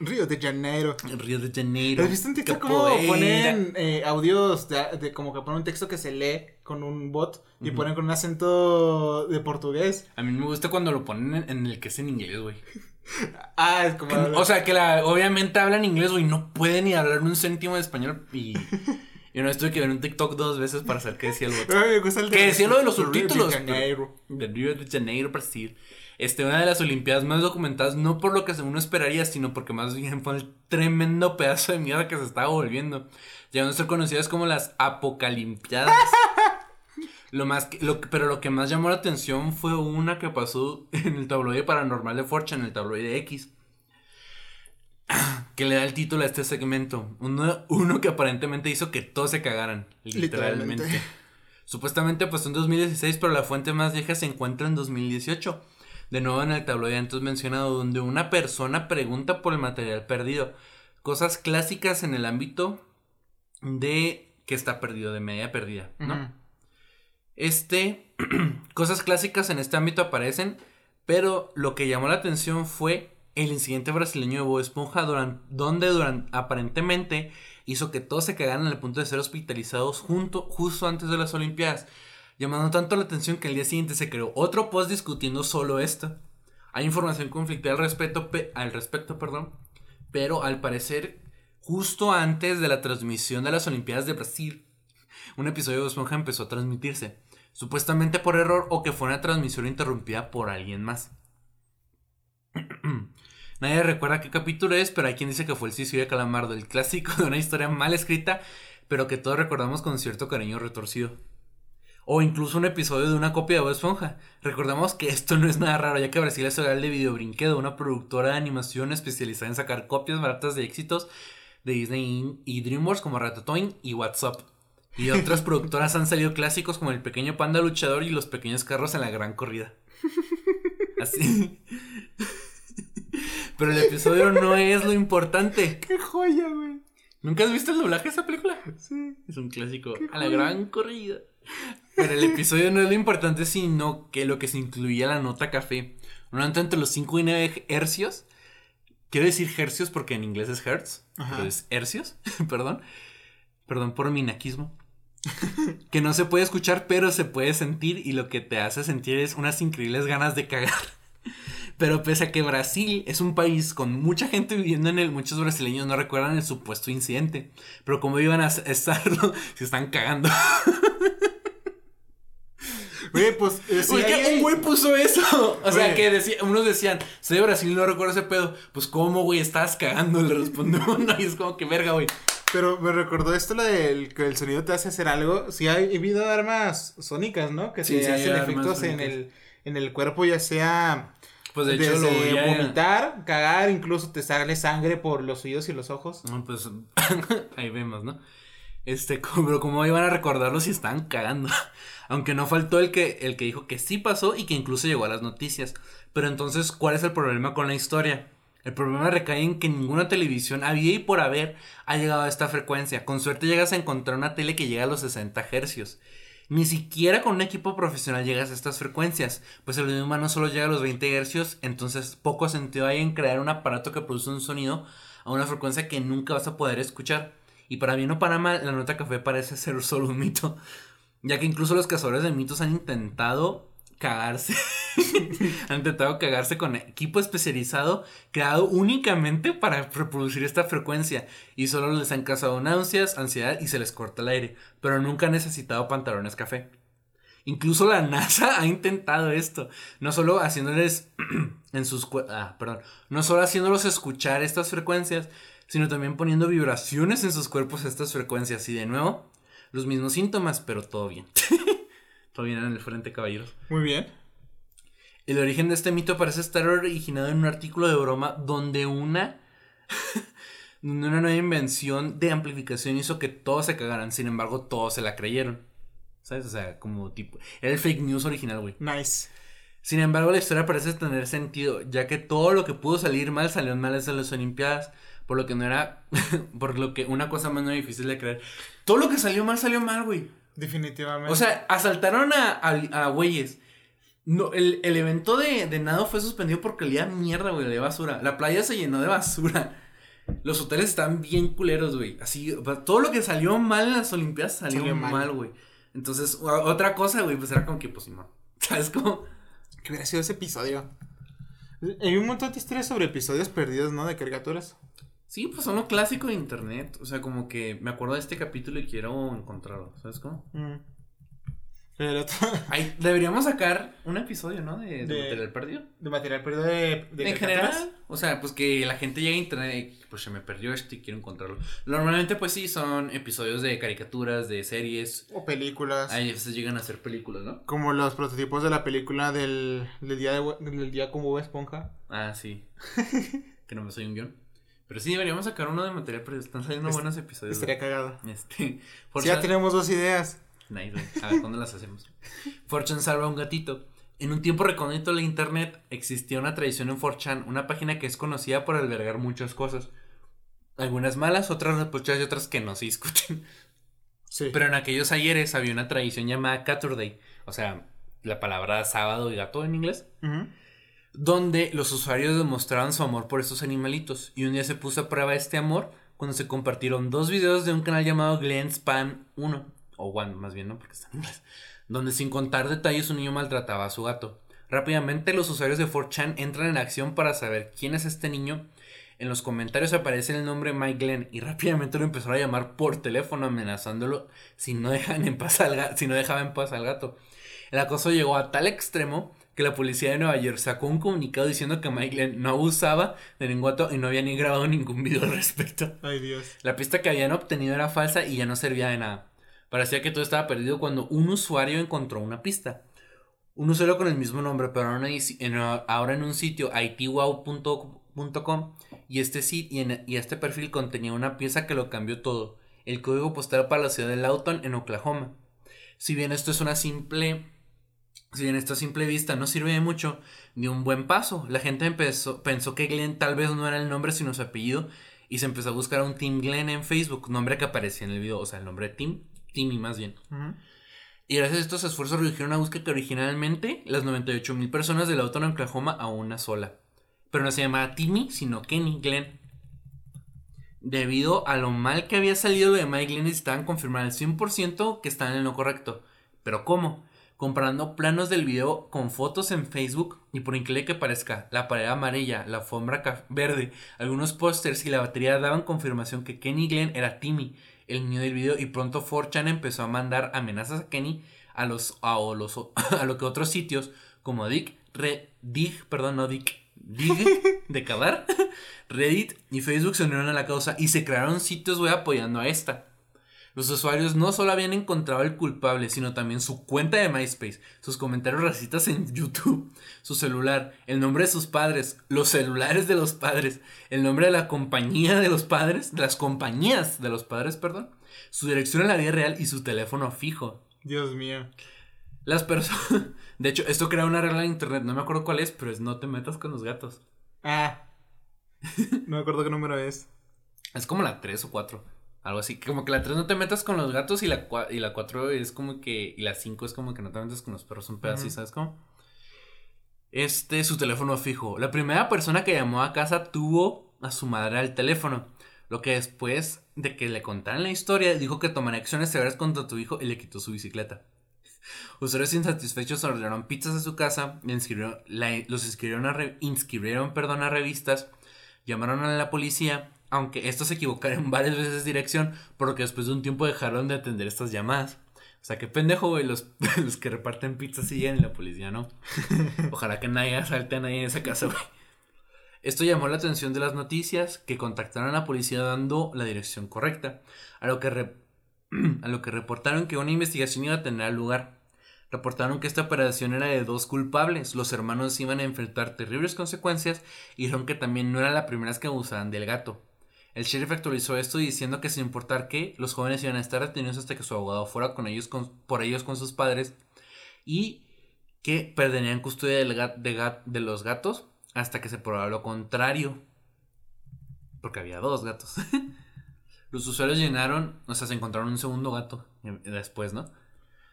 Río de Janeiro. Río de Janeiro. ¿Has visto en TikTok cómo ponen eh, audios de, de como que ponen un texto que se lee con un bot y ponen con un acento de portugués? A mí me gusta cuando lo ponen en, en el que es en inglés, güey. Ah, es como. O sea, que la, obviamente hablan inglés, güey, no pueden ni hablar un céntimo de español y... Yo no tuve que ver un TikTok dos veces para saber qué decía el me gusta el Que decía lo de los Río subtítulos, Janeiro. de Río de Janeiro, Brasil. Este, una de las Olimpiadas más documentadas, no por lo que uno esperaría, sino porque más bien fue el tremendo pedazo de mierda que se estaba volviendo. Llegando a ser conocidas como las Apocalimpiadas. Lo más que- lo, que- pero lo que más llamó la atención fue una que pasó en el tabloide paranormal de Fortune, en el tabloide X. Que le da el título a este segmento. Uno, uno que aparentemente hizo que todos se cagaran. Literalmente. Literalmente. Supuestamente pasó en 2016, pero la fuente más vieja se encuentra en 2018. De nuevo en el tabloide antes mencionado, donde una persona pregunta por el material perdido. Cosas clásicas en el ámbito de que está perdido, de media perdida, ¿no? Este, cosas clásicas en este ámbito aparecen, pero lo que llamó la atención fue el incidente brasileño de Bob Esponja, donde duran- aparentemente hizo que todos se cagaran al punto de ser hospitalizados junto, justo antes de las Olimpiadas, llamando tanto la atención que el día siguiente se creó otro post discutiendo solo esto. Hay información conflictiva al respecto, pe- al respecto, perdón, pero al parecer, justo antes de la transmisión de las Olimpiadas de Brasil, un episodio de Esponja empezó a transmitirse, supuestamente por error o que fue una transmisión interrumpida por alguien más. Nadie recuerda qué capítulo es, pero hay quien dice que fue el suicidio de Calamardo, el clásico de una historia mal escrita, pero que todos recordamos con cierto cariño retorcido. O incluso un episodio de una copia de Bob Esponja. Recordamos que esto no es nada raro, ya que Brasil es hogar de Videobrinquedo, una productora de animación especializada en sacar copias baratas de éxitos de Disney y DreamWorks como Ratatouille y WhatsApp. Y otras productoras han salido clásicos como El Pequeño Panda Luchador y Los Pequeños Carros en la Gran Corrida. Así. Pero el episodio no es lo importante. ¡Qué joya, güey! ¿Nunca has visto el doblaje de esa película? Sí. Es un clásico. A la gran corrida. Pero el episodio no es lo importante, sino que lo que se incluía la nota café. Una nota entre los 5 y 9 hercios. Quiero decir hercios porque en inglés es hertz. Pero es hercios, perdón. Perdón por mi naquismo. que no se puede escuchar, pero se puede sentir. Y lo que te hace sentir es unas increíbles ganas de cagar. Pero pese a que Brasil es un país con mucha gente viviendo en él, muchos brasileños no recuerdan el supuesto incidente. Pero como iban a estarlo, se están cagando. Güey, pues. eh, un güey puso eso. O sea, Oye. que decía, unos decían, soy de Brasil, no recuerdo ese pedo. Pues, ¿cómo, güey? Estabas cagando. Le respondió uno y es como que verga, güey. Pero me recordó esto lo del que el sonido te hace hacer algo. Sí, ha habido armas sónicas, ¿no? Que Sí, sí, hacen efectos en el, en el cuerpo, ya sea Pues de hecho, lo voy a- vomitar, cagar, incluso te sale sangre por los oídos y los ojos. No, pues ahí vemos, ¿no? Este, pero cómo iban a recordarlo si estaban cagando. Aunque no faltó el que, el que dijo que sí pasó y que incluso llegó a las noticias. Pero entonces, ¿cuál es el problema con la historia? El problema recae en que ninguna televisión había y por haber ha llegado a esta frecuencia. Con suerte llegas a encontrar una tele que llega a los 60 hercios. Ni siquiera con un equipo profesional llegas a estas frecuencias, pues el audio humano solo llega a los 20 hercios, entonces poco sentido hay en crear un aparato que produce un sonido a una frecuencia que nunca vas a poder escuchar. Y para bien o para mal, la nota café parece ser solo un mito, ya que incluso los cazadores de mitos han intentado cagarse, han intentado cagarse con equipo especializado creado únicamente para reproducir esta frecuencia y solo les han causado náuseas, ansiedad y se les corta el aire, pero nunca han necesitado pantalones café. Incluso la NASA ha intentado esto, no solo haciéndoles en sus ah, perdón, no solo haciéndolos escuchar estas frecuencias, sino también poniendo vibraciones en sus cuerpos a estas frecuencias y de nuevo los mismos síntomas, pero todo bien. todo bien en el frente, caballeros. Muy bien. El origen de este mito parece estar originado en un artículo de broma donde una donde una nueva invención de amplificación hizo que todos se cagaran, sin embargo todos se la creyeron. ¿Sabes? O sea, como tipo era el fake news original, güey. Nice. Sin embargo, la historia parece tener sentido, ya que todo lo que pudo salir mal salió mal en las Olimpiadas, por lo que no era, por lo que una cosa más no difícil de creer. Todo lo que salió mal salió mal, güey. Definitivamente. O sea, asaltaron a, a, a güeyes. No, el, el evento de, de nado fue suspendido porque olía a mierda, güey, de basura. La playa se llenó de basura. Los hoteles están bien culeros, güey. Así, todo lo que salió mal en las Olimpiadas salió, Salió mal. güey. Entonces, otra cosa, güey, pues era como que, pues, no. ¿Sabes cómo? ¿Qué hubiera sido ese episodio? Hay un montón de historias sobre episodios perdidos, ¿no? De caricaturas. Sí, pues son lo clásico de internet. O sea, como que me acuerdo de este capítulo y quiero encontrarlo. ¿Sabes cómo? Mm. Pero Ay, deberíamos sacar un episodio, ¿no? De, de De- material perdido. de material perdido de, de en general, o sea, pues que la gente llegue a internet y pues se me perdió esto y quiero encontrarlo. Normalmente, pues sí, son episodios de caricaturas, de series. O películas. Ahí a veces llegan a ser películas, ¿no? Como los prototipos de la película del, del día de del día como Bob Esponja. Ah, sí. que no me soy un guion. Pero sí, deberíamos sacar uno de material perdido. Están saliendo Est- buenos episodios. Estaría cagado. Este. Sí, ya tenemos dos ideas. Nice, güey. A ver, ¿cuándo las hacemos? Fortune salva a un gatito. En un tiempo recóndito de la internet existía una tradición en 4chan, una página que es conocida por albergar muchas cosas. Algunas malas, otras reprochadas y otras que no se discuten. Sí. Pero en aquellos ayeres había una tradición llamada Caturday, o sea, la palabra sábado y gato en inglés, donde los usuarios demostraban su amor por estos animalitos. Y un día se puso a prueba este amor cuando se compartieron dos videos de un canal llamado Glen Span 1, o One más bien, ¿no? Porque está en inglés, donde sin contar detalles un niño maltrataba a su gato. Rápidamente los usuarios de 4chan entran en acción para saber quién es este niño. En los comentarios aparece el nombre Mike Glenn y rápidamente lo empezaron a llamar por teléfono amenazándolo si no, dejan en paz al ga- si no dejaba en paz al gato. El acoso llegó a tal extremo que la policía de Nueva York sacó un comunicado diciendo que Mike Glenn no abusaba de ningún gato y no había ni grabado ningún video al respecto. Ay, Dios. La pista que habían obtenido era falsa y ya no servía de nada. Parecía que todo estaba perdido cuando un usuario encontró una pista. Un usuario con el mismo nombre, pero ahora en, un sitio itwow.com y este y, este perfil contenía una pieza que lo cambió todo. El código postal para la ciudad de Lawton en Oklahoma. Si bien esto es una simple Si bien esto simple vista no sirve de mucho, dio un buen paso. La gente pensó que Glenn tal vez no era el nombre sino su apellido y se empezó a buscar a un Tim Glenn en Facebook, nombre que aparecía en el video, o sea, el nombre de Tim, Timmy más bien. Y gracias a estos esfuerzos redujeron una búsqueda que originalmente las 98 mil personas del auto en Oklahoma a una sola. Pero no se llamaba Timmy, sino Kenny Glenn. Debido a lo mal que había salido lo de Mike Glenn, necesitaban confirmar al 100% que estaban en lo correcto. ¿Pero cómo? Comparando planos del video con fotos en Facebook y por increíble que parezca, la pared amarilla, la alfombra verde, algunos pósters y la batería daban confirmación que Kenny Glenn era Timmy el niño del video y pronto 4chan empezó a mandar amenazas a Kenny a los a, los, a lo que otros sitios como Dick, Re, Dig, perdón, no Dick, Dig de cavar, Reddit y Facebook se unieron a la causa y se crearon sitios web apoyando a esta. Los usuarios no solo habían encontrado al culpable, sino también su cuenta de MySpace, sus comentarios racistas en YouTube, su celular, el nombre de sus padres, los celulares de los padres, el nombre de la compañía de los padres, de las compañías de los padres, perdón, su dirección en la vida real y su teléfono fijo. Dios mío. Las personas... De hecho, esto crea una regla en internet, no me acuerdo cuál es, pero es no te metas con los gatos. Ah. No me acuerdo qué número es. Es como la 3 o 4. Algo así, como que la 3 no te metas con los gatos y la, y la 4 es como que, y la 5 es como que no te metas con los perros, un pedazo, ¿sabes cómo? Este, su teléfono fijo. La primera persona que llamó a casa tuvo a su madre al teléfono. Lo que después de que le contaran la historia, dijo que tomaría acciones severas contra tu hijo y le quitó su bicicleta. Usuarios insatisfechos ordenaron pizzas a su casa, inscribieron, los inscribieron, a, inscribieron perdón, a revistas, llamaron a la policía aunque estos se equivocaron varias veces de dirección, porque después de un tiempo dejaron de atender estas llamadas. O sea, qué pendejo, güey, los, los que reparten pizzas siguen y la policía no. Ojalá que nadie asalte a nadie en esa casa, güey. Esto llamó la atención de las noticias, que contactaron a la policía dando la dirección correcta, a lo que, a lo que reportaron que una investigación iba a tener lugar. Reportaron que esta operación era de dos culpables, los hermanos iban a enfrentar terribles consecuencias y dijeron que también no era la primera vez que abusaban del gato. El sheriff actualizó esto diciendo que sin importar qué, los jóvenes iban a estar retenidos hasta que su abogado fuera con ellos por ellos con sus padres y que perderían custodia de, los gatos hasta que se probara lo contrario. Porque había dos gatos. los usuarios llenaron, o sea, se encontraron un segundo gato después, ¿no?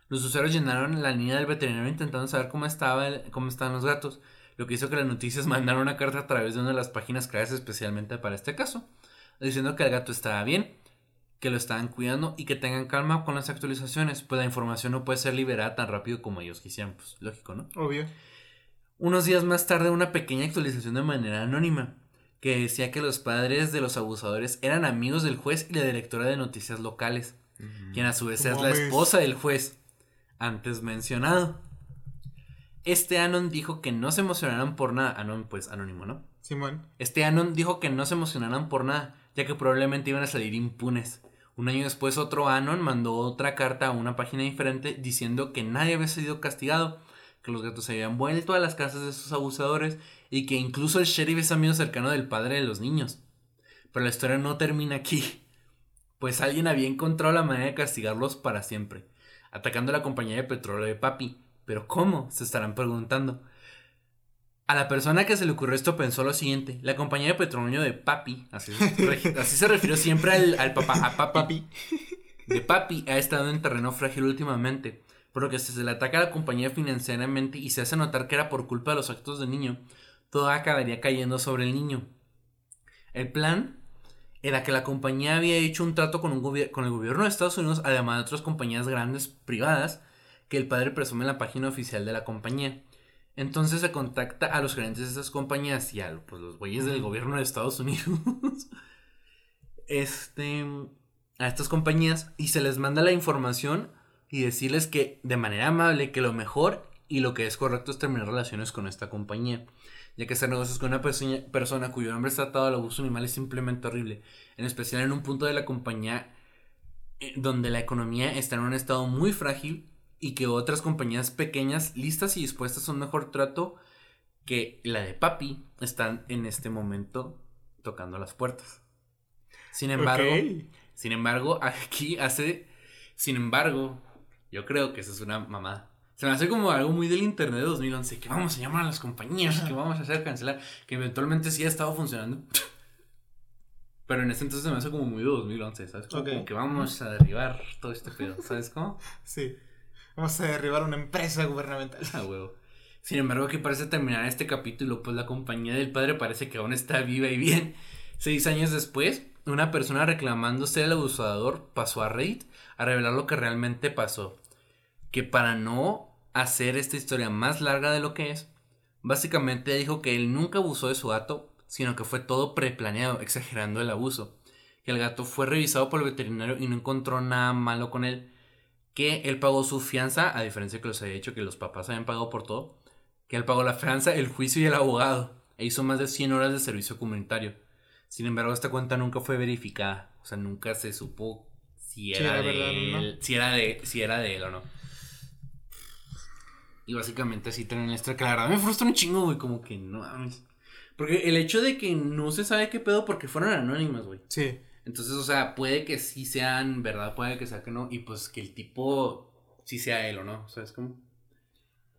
Los usuarios llenaron la línea del veterinario intentando saber cómo, estaba cómo estaban los gatos, lo que hizo que las noticias mandaran una carta a través de una de las páginas creadas especialmente para este caso diciendo que el gato estaba bien, que lo estaban cuidando y que tengan calma con las actualizaciones, pues la información no puede ser liberada tan rápido como ellos quisieran, pues lógico, ¿no? Obvio. Unos días más tarde una pequeña actualización de manera anónima, que decía que los padres de los abusadores eran amigos del juez y la directora de noticias locales, quien a su vez es la esposa del juez, antes mencionado. Este Anon dijo que no se emocionaran por nada. Anon, pues anónimo, ¿no? Simón. Este Anon dijo que no se emocionaran por nada, ya que probablemente iban a salir impunes. Un año después otro Anon mandó otra carta a una página diferente diciendo que nadie había sido castigado, que los gatos se habían vuelto a las casas de sus abusadores y que incluso el sheriff es amigo cercano del padre de los niños. Pero la historia no termina aquí, pues alguien había encontrado la manera de castigarlos para siempre, atacando a la compañía de petróleo de Papi. Pero ¿cómo? se estarán preguntando. A la persona que se le ocurrió esto pensó lo siguiente: la compañía de petróleo de Papi, así, se refirió siempre al, papá, a papi, de Papi, ha estado en terreno frágil últimamente, por lo que si se le ataca a la compañía financieramente y se hace notar que era por culpa de los actos del niño, todo acabaría cayendo sobre el niño. El plan era que la compañía había hecho un trato con, un con el gobierno de Estados Unidos, además de otras compañías grandes privadas, que el padre presume en la página oficial de la compañía entonces se contacta a los gerentes de esas compañías y a pues, los güeyes del gobierno de Estados Unidos. este. A estas compañías y se les manda la información y decirles que de manera amable que lo mejor y lo que es correcto es terminar relaciones con esta compañía. Ya que hacer negocios con una persona cuyo nombre está atado al abuso animal es simplemente horrible. En especial en un punto de la compañía eh, donde la economía está en un estado muy frágil y que otras compañías pequeñas, listas y dispuestas a un mejor trato que la de Papi, están en este momento tocando las puertas. Sin embargo, sin embargo, aquí hace, sin embargo, yo creo que eso es una mamá. Se me hace como algo muy del internet de 2011, que vamos a llamar a las compañías, que vamos a hacer cancelar, que eventualmente sí ha estado funcionando. Pero en ese entonces se me hace como muy de 2011, ¿sabes? Como, como que vamos a derribar todo este pedo, ¿sabes cómo? Sí. Vamos a derribar una empresa gubernamental. A huevo. Sin embargo, que parece terminar este capítulo, pues la compañía del padre parece que aún está viva y bien. Seis años después, una persona reclamando ser el abusador pasó a Reddit a revelar lo que realmente pasó. Que para no hacer esta historia más larga de lo que es, básicamente dijo que él nunca abusó de su gato, sino que fue todo preplaneado, exagerando el abuso. Que el gato fue revisado por el veterinario y no encontró nada malo con él que él pagó su fianza, a diferencia de que los había dicho que los papás habían pagado por todo, que él pagó la fianza, el juicio y el abogado, e hizo más de 100 horas de servicio comunitario. Sin embargo, esta cuenta nunca fue verificada, o sea, nunca se supo si era, de verdad o no. él, si era de, si era de él o no. Y básicamente así traen esta que la verdad me frustra un chingo, güey, como que no mames. Porque el hecho de que no se sabe qué pedo porque fueron anónimas, güey. Sí. Entonces, o sea, puede que sí sean verdad, puede que sea que no, y pues que el tipo sí sea él o no, ¿sabes cómo?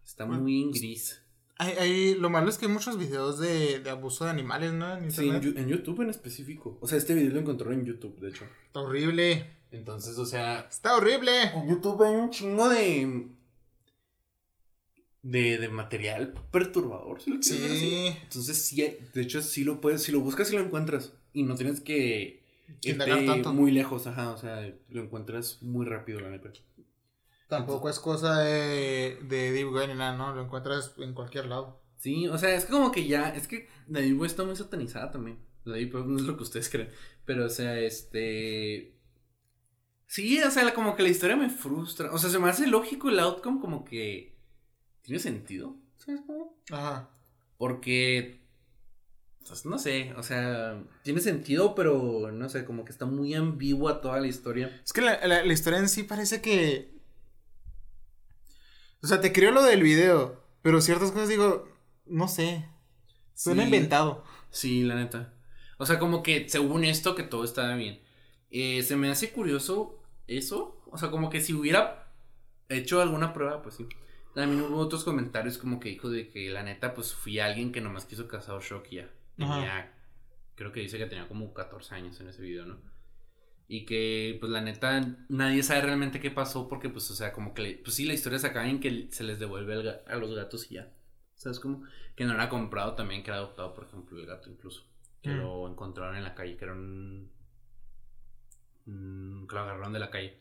Está Bueno, muy en gris. Hay, hay- lo malo es que hay muchos videos de, de abuso de animales, ¿no? En Sí, en, YouTube en específico. O sea, este video lo encontraron en YouTube, de hecho. Está horrible. Entonces, o sea, Está horrible. en YouTube hay un chingo de. de, de material perturbador, si lo quieres así. Sí. Entonces, sí, de hecho, sí lo puedes, si lo buscas, sí lo encuentras. Y no tienes que Irte tanto. muy lejos, ajá, o sea, lo encuentras muy rápido, la neta. Tampoco es cosa de, de Deep Web ni nada, ¿no? Lo encuentras en cualquier lado. Sí, o sea, es como que ya, es que la Deep Web está muy satanizada también. La Deep Web no es lo que ustedes creen. Pero, o sea, este. Sí, o sea, como que la historia me frustra. O sea, se me hace lógico el outcome, como que. Tiene sentido. ¿Sabes cómo? Ajá. Porque. No sé, o sea, tiene sentido, pero no sé, como que está muy ambigua toda la historia. Es que la, la- la historia en sí parece que. O sea, te creo lo del video, pero ciertas cosas digo, no sé. Suena Sí. inventado. Sí, la neta. O sea, como que según esto que todo estaba bien. Eh, se me hace curioso eso. O sea, como que si hubiera hecho alguna prueba, pues sí. También hubo otros comentarios como que dijo de que la neta, pues fui alguien que nomás quiso cazar shock y ya. Tenía, creo que dice que tenía como 14 años en ese video, ¿no? Y que, pues la neta, nadie sabe realmente qué pasó porque, pues, o sea, como que, pues sí, la historia se acaba en que se les devuelve el a los gatos y ya. ¿Sabes cómo? Que no era comprado también, que era adoptado, por ejemplo, el gato incluso. Que Mm. lo encontraron en la calle, que era un... un- que lo agarraron de la calle.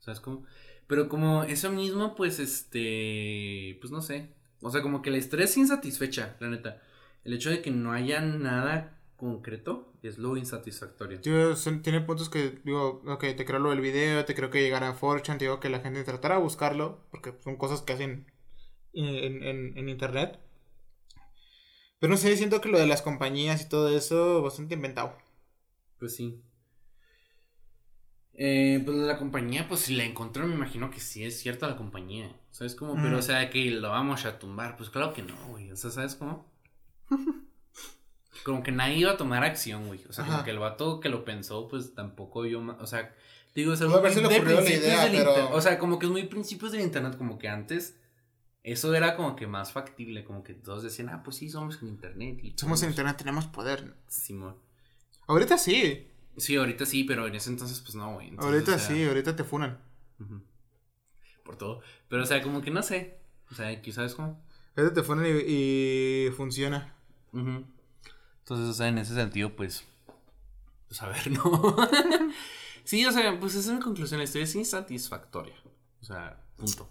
¿Sabes cómo? Pero como eso mismo, pues, este... Pues no sé. O sea, como que la historia es insatisfecha, la neta. El hecho de que no haya nada concreto es lo insatisfactorio. Yo, son- tiene puntos que digo, ok, te creo lo del video, te creo que llegara a 4chan, te digo que la gente tratara de buscarlo, porque son cosas que hacen en, en- en internet. Pero no sé, siento que lo de las compañías y todo eso, bastante inventado. Pues sí. Eh, pues la compañía, pues si la encontró, me imagino que sí es cierta la compañía. ¿Sabes cómo? Pero, Mm. o sea, que lo vamos a tumbar. Pues claro que no, güey. O sea, ¿sabes cómo? Como que nadie iba a tomar acción, güey. O sea, como que el vato que lo pensó, pues tampoco ma- O sea, digo, es algo muy de principios idea, del pero- O sea, como que es muy principios del internet. Como que antes, eso era como que más factible. Como que todos decían, ah, pues sí, somos en internet. Y Somos en podemos- internet, tenemos poder. Simón. Ahorita sí, Sí, ahorita sí, pero en ese entonces, pues no, güey. Entonces, ahorita o sea, sí, ahorita te funan. Por todo. Pero, o sea, como que no sé. O sea, quizás como. Ahorita te funan y, y funciona. Ujú. Entonces, o sea, en ese sentido, pues. Pues a ver, ¿no? sí, o sea, pues esa es mi conclusión. La historia es insatisfactoria. O sea, punto.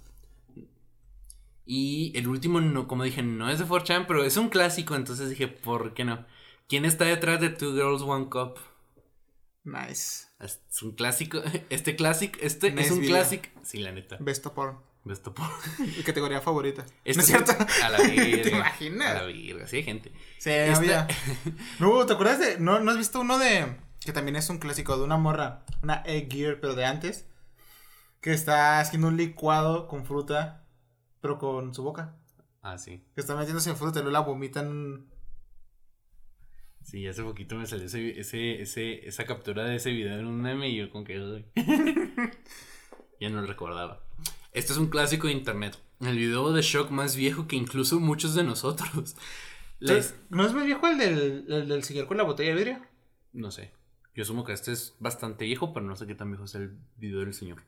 Y el último, no, como dije, no es de 4chan, pero es un clásico. Entonces dije, ¿por qué no? ¿Quién está detrás de Two Girls One Cup? Nice. Es un clásico. Este clásico, este Nice es un clásico. Sí, la neta. Best of porn. Best por. Mi categoría favorita. ¿No es cierto? A la verga. ¿Te imaginas? A la verga, sí hay gente. Sí, Esta- había. No, ¿te acuerdas de.? ¿no, ¿No has visto uno de. Que también es un clásico de una morra. Una egg gear, pero de antes. Que está haciendo un licuado con fruta. Pero con su boca. Ah, sí. Que está metiéndose fruta y luego la vomitan. Sí, hace poquito me salió ese, ese, ese, esa captura de ese video en un meme y yo con que... ya no lo recordaba. Este es un clásico de internet. El video de shock más viejo que incluso muchos de nosotros. ¿No es más viejo el del, el del señor con la botella de vidrio? No sé. Yo asumo que este es bastante viejo, pero no sé qué tan viejo es el video del señor.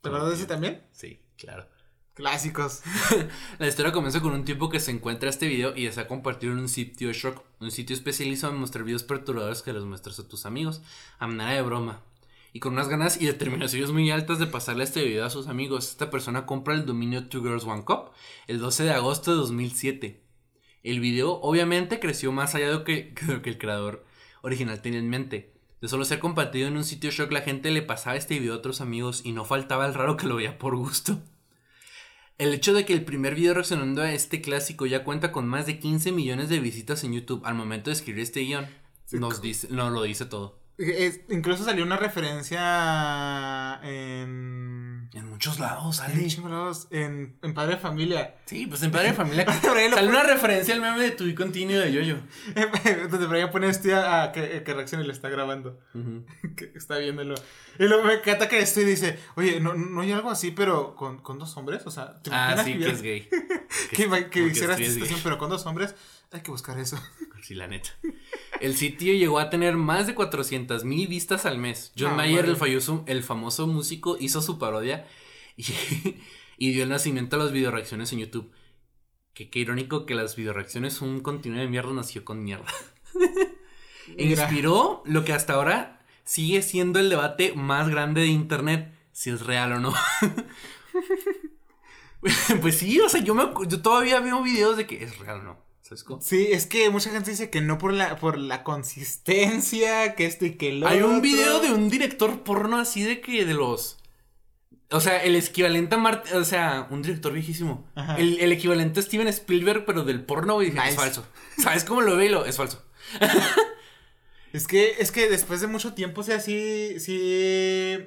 ¿Te acuerdas de ese también? Sí, claro. Clásicos. La historia comienza con un tipo que se encuentra este video y desea compartirlo en un sitio de shock, un sitio especializado en mostrar videos perturbadores que los muestras a tus amigos, a manera de broma. Y con unas ganas y determinaciones muy altas de pasarle este video a sus amigos, esta persona compra el dominio Two Girls One Cup el 12 de agosto de 2007. El video obviamente creció más allá de lo que, de lo que el creador original tenía en mente. De solo ser compartido en un sitio shock, la gente le pasaba este video a otros amigos y no faltaba el raro que lo veía por gusto. El hecho de que el primer video reaccionando a este clásico ya cuenta con más de 15 millones de visitas en YouTube al momento de escribir este guion, nos dice, no lo dice todo. Es- incluso salió una referencia en. En muchos lados En, sale. chingos lados, en, en Padre de Familia. Sí, pues en Padre de Familia sale una referencia al meme de tu continuo de Yoyo. Donde por ahí pone este a, a que, y le está grabando. que está viéndolo. Y luego me encanta que esto y dice, oye, ¿no, no hay algo así, pero con, con dos hombres? O sea, ¿te Ah, sí, que es gay. Que, que, porque hiciera sí esta situación, pero con dos hombres, hay que buscar eso. Sí, la neta. El sitio llegó a tener más de 400 mil vistas al mes. John Mayer, el, falloso- el famoso músico, hizo su parodia y, y dio el nacimiento a las videoreacciones en YouTube. Que qué irónico que las videoreacciones, un continuo de mierda, nació con mierda. Mira. inspiró lo que hasta ahora sigue siendo el debate más grande de internet, si es real o no. pues sí, o sea, yo, me, yo todavía veo videos de que es real o no. ¿Sabes cómo? Sí, es que mucha gente dice que no por la, por la consistencia, que esto y que lo Hay un video de un director porno así de que de los. O sea, el equivalente a Mart. O sea, un director viejísimo. El, el equivalente a Steven Spielberg, pero del porno, güey. dije, Nice. Es falso. ¿Sabes cómo lo veo? Es falso. Es que, es que después de mucho tiempo, o sea, sí, sí,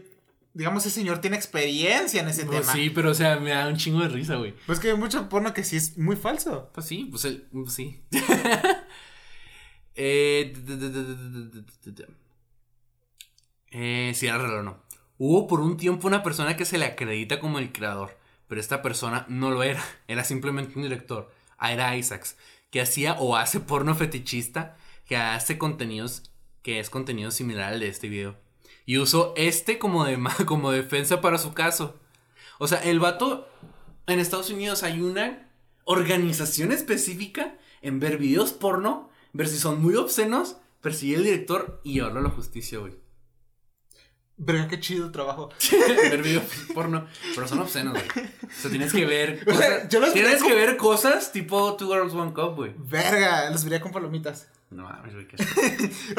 digamos, ese señor tiene experiencia en ese Pues tema. sí, pero o sea, me da un chingo de risa, güey. Pues que hay mucho porno que sí es muy falso. Pues sí, pues el. pues sí. eh. Eh, era o no. Hubo por un tiempo una persona que se le acredita como el creador, pero esta persona no lo era, era simplemente un director, Ira Isaacs, que hacía o hace porno fetichista, que hace contenidos, que es contenido similar al de este video. Y usó este como, de, como defensa para su caso. O sea, el vato, en Estados Unidos hay una organización específica en ver videos porno, ver si son muy obscenos, perseguir al director y llevarlo a la justicia, güey. Verga, qué chido el trabajo. ver videos porno, pero son obscenos, güey. O sea, tienes que ver O sea, yo los tienes que ver cosas tipo Two Girls One Cup, güey. Verga, los vería con palomitas. No mames, güey, qué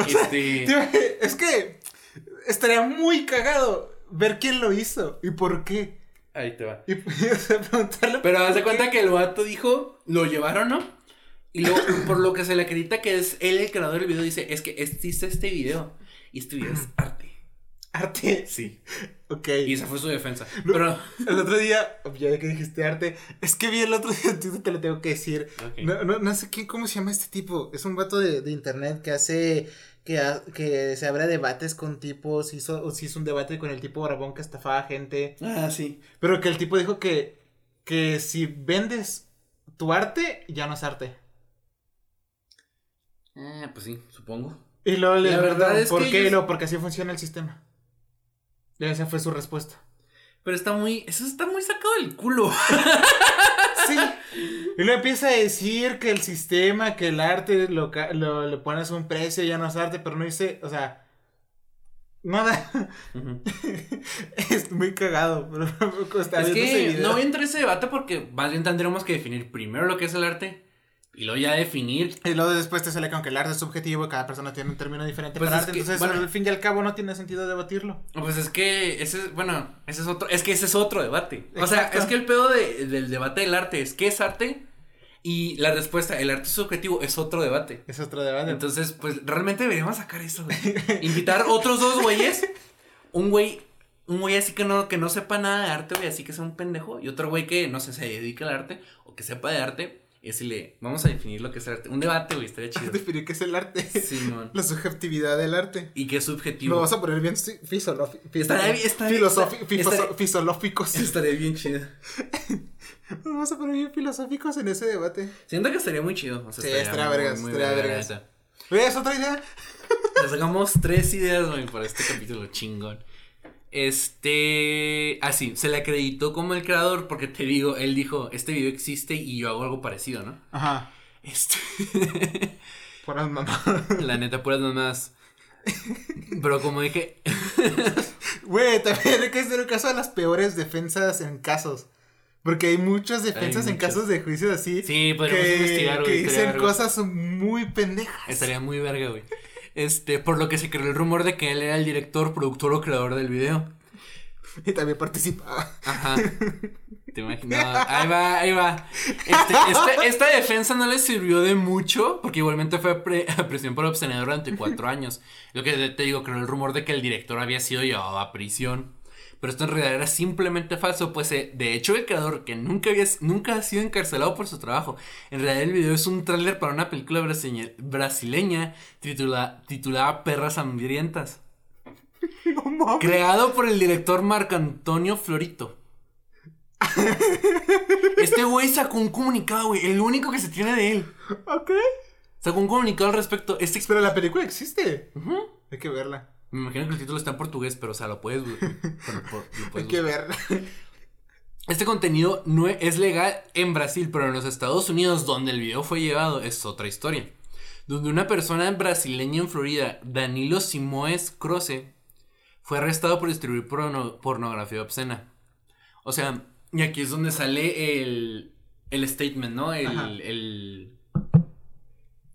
Este, Tío, Es que estaría muy cagado ver quién lo hizo y por qué. ahí te va. Y o sea, preguntarle. Pero haz de cuenta que el vato dijo, lo llevaron, ¿no? Y luego, por lo que se le acredita que es él el creador del video, dice, es que existe este video. Y este video es arte. Arte. Sí. Ok. Y esa fue su defensa. No. Pero, El otro día, ya que dijiste arte, es que vi el otro día, te lo tengo que decir. Ok. No, no, no sé quién, cómo se llama este tipo. Es un vato de, de internet que hace, que, ha- que se abre debates con tipos, hizo, o se hizo un debate con el tipo Barabón que estafaba a gente. ah, sí. Pero que el tipo dijo que, que si vendes tu arte, ya no es arte. Ah, pues sí, supongo. Y luego le La verdad es ¿por que qué? ellos- Y luego, porque así funciona el sistema. Y esa fue su respuesta. Pero está muy, eso está muy sacado del culo. Sí. Y luego empieza a decir que el sistema, que el arte lo, lo- le pones un precio, ya no es arte, pero no dice, o sea, nada. es muy cagado, pero es que no voy a entrar en ese debate porque más bien tendremos que definir primero lo que es el arte y luego ya definir. Y luego después te sale con que el arte es subjetivo, cada persona tiene un término diferente Pues para arte, que, entonces bueno. al fin y al cabo no tiene sentido debatirlo. Pues es que ese es, bueno, ese es otro, es que ese es otro debate. O sea, es que el pedo de- del debate del arte es ¿qué es arte? Y la respuesta, el arte subjetivo, es otro debate. Es otro debate. Entonces, pues realmente deberíamos sacar eso, güey. Invitar otros dos güeyes. Un güey, un güey así que no, que no sepa nada de arte, güey, así que sea un pendejo. Y otro güey que, no sé, se dedique al arte o que sepa de arte. Y decirle, vamos a definir lo que es el arte. Un debate, güey, estaría chido. Definir qué es el arte. Simón. La subjetividad del arte. Y qué es subjetivo. Lo vas a poner bien fi- fisolófi- Estaría bien- chido. Nos vamos a poner bien filosóficos en ese debate. Siento que estaría muy chido. O sea, Sí, estaría vergas, estaría verga, vergas. ¿Ves otra idea? Le sacamos tres ideas, güey, para este capítulo chingón. Este. Ah, sí, se le acreditó como el creador porque te digo, él dijo: Este video existe y yo hago algo parecido, ¿no? Ajá. Este. Por las mamás. La neta, puras nomás. Pero como dije. Güey, también hay que hacer un caso de las peores defensas en casos. Porque hay muchas defensas Hay en casos de juicios así. Sí, podríamos que, investigar, güey. que dicen cosas muy pendejas. Estaría muy verga, güey. Este, por lo que se creó el rumor de que él era el director, productor o creador del video. Y también participaba. Ajá. ¿Te imaginas? No, ahí va, ahí va. Este, este- esta defensa no le sirvió de mucho, porque igualmente fue pre- a prisión por obscenidad durante cuatro años. Lo que te digo, creo el rumor de que el director había sido llevado a prisión. Pero esto en realidad era simplemente falso, pues eh, de hecho el creador, que nunca, había, nunca ha sido encarcelado por su trabajo, en realidad el video es un tráiler para una película brasileña, brasileña titula- titulada Perras Hambrientas. No mames. Creado por el director Marco Antonio Florito. Este güey sacó un comunicado, güey. El único que se tiene de él. Ok. Sacó un comunicado al respecto. Este. Pero la película existe. Hay que verla. Me imagino que el título está en portugués, pero o sea, lo puedes. Hay que verla. Este contenido no e- es legal en Brasil, pero en los Estados Unidos, donde el video fue llevado, es otra historia. Donde una persona brasileña en Florida, Danilo Simoes Croce, fue arrestado por distribuir porno- pornografía obscena. O sea, y aquí es donde sale el, el statement, ¿no? El, el...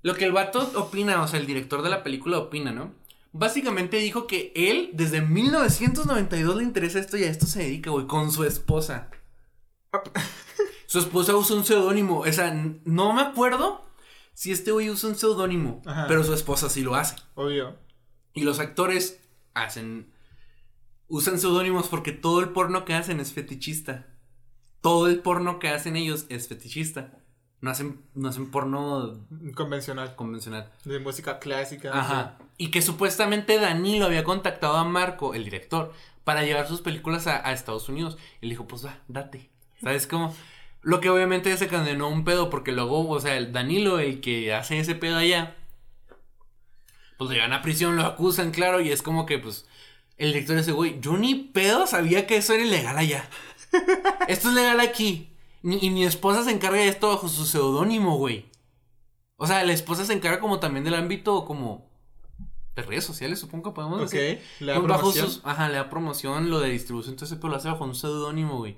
Lo que el vato opina, o sea, el director de la película opina, ¿no? Básicamente dijo que él, desde 1992 le interesa esto y a esto se dedica, güey, con su esposa. Su esposa usa un seudónimo. O sea, no me acuerdo si este güey usa un seudónimo, pero su esposa sí lo hace. Obvio. Y los actores hacen. Usan seudónimos porque todo el porno que hacen es fetichista. Todo el porno que hacen ellos es fetichista. No hacen, no hacen porno Convencional. convencional. De música clásica. Ajá. Y que supuestamente Danilo había contactado a Marco, el director, para llevar sus películas a, Estados Unidos. Y le dijo, pues va, date. ¿Sabes cómo? Lo que obviamente se condenó un pedo, porque luego, o sea, el Danilo, el que hace ese pedo allá, pues lo llevan a prisión, lo acusan, claro, y es como que, pues, el director dice, güey, yo ni pedo sabía que eso era ilegal allá. Esto es legal aquí. Y mi esposa se encarga de esto bajo su seudónimo, güey. O sea, la esposa se encarga como también del ámbito como de redes sociales, supongo que podemos Ok. decir. La Pues bajo promoción. sus, ajá, le da promoción, lo de distribución, entonces pero lo hace bajo un seudónimo, güey.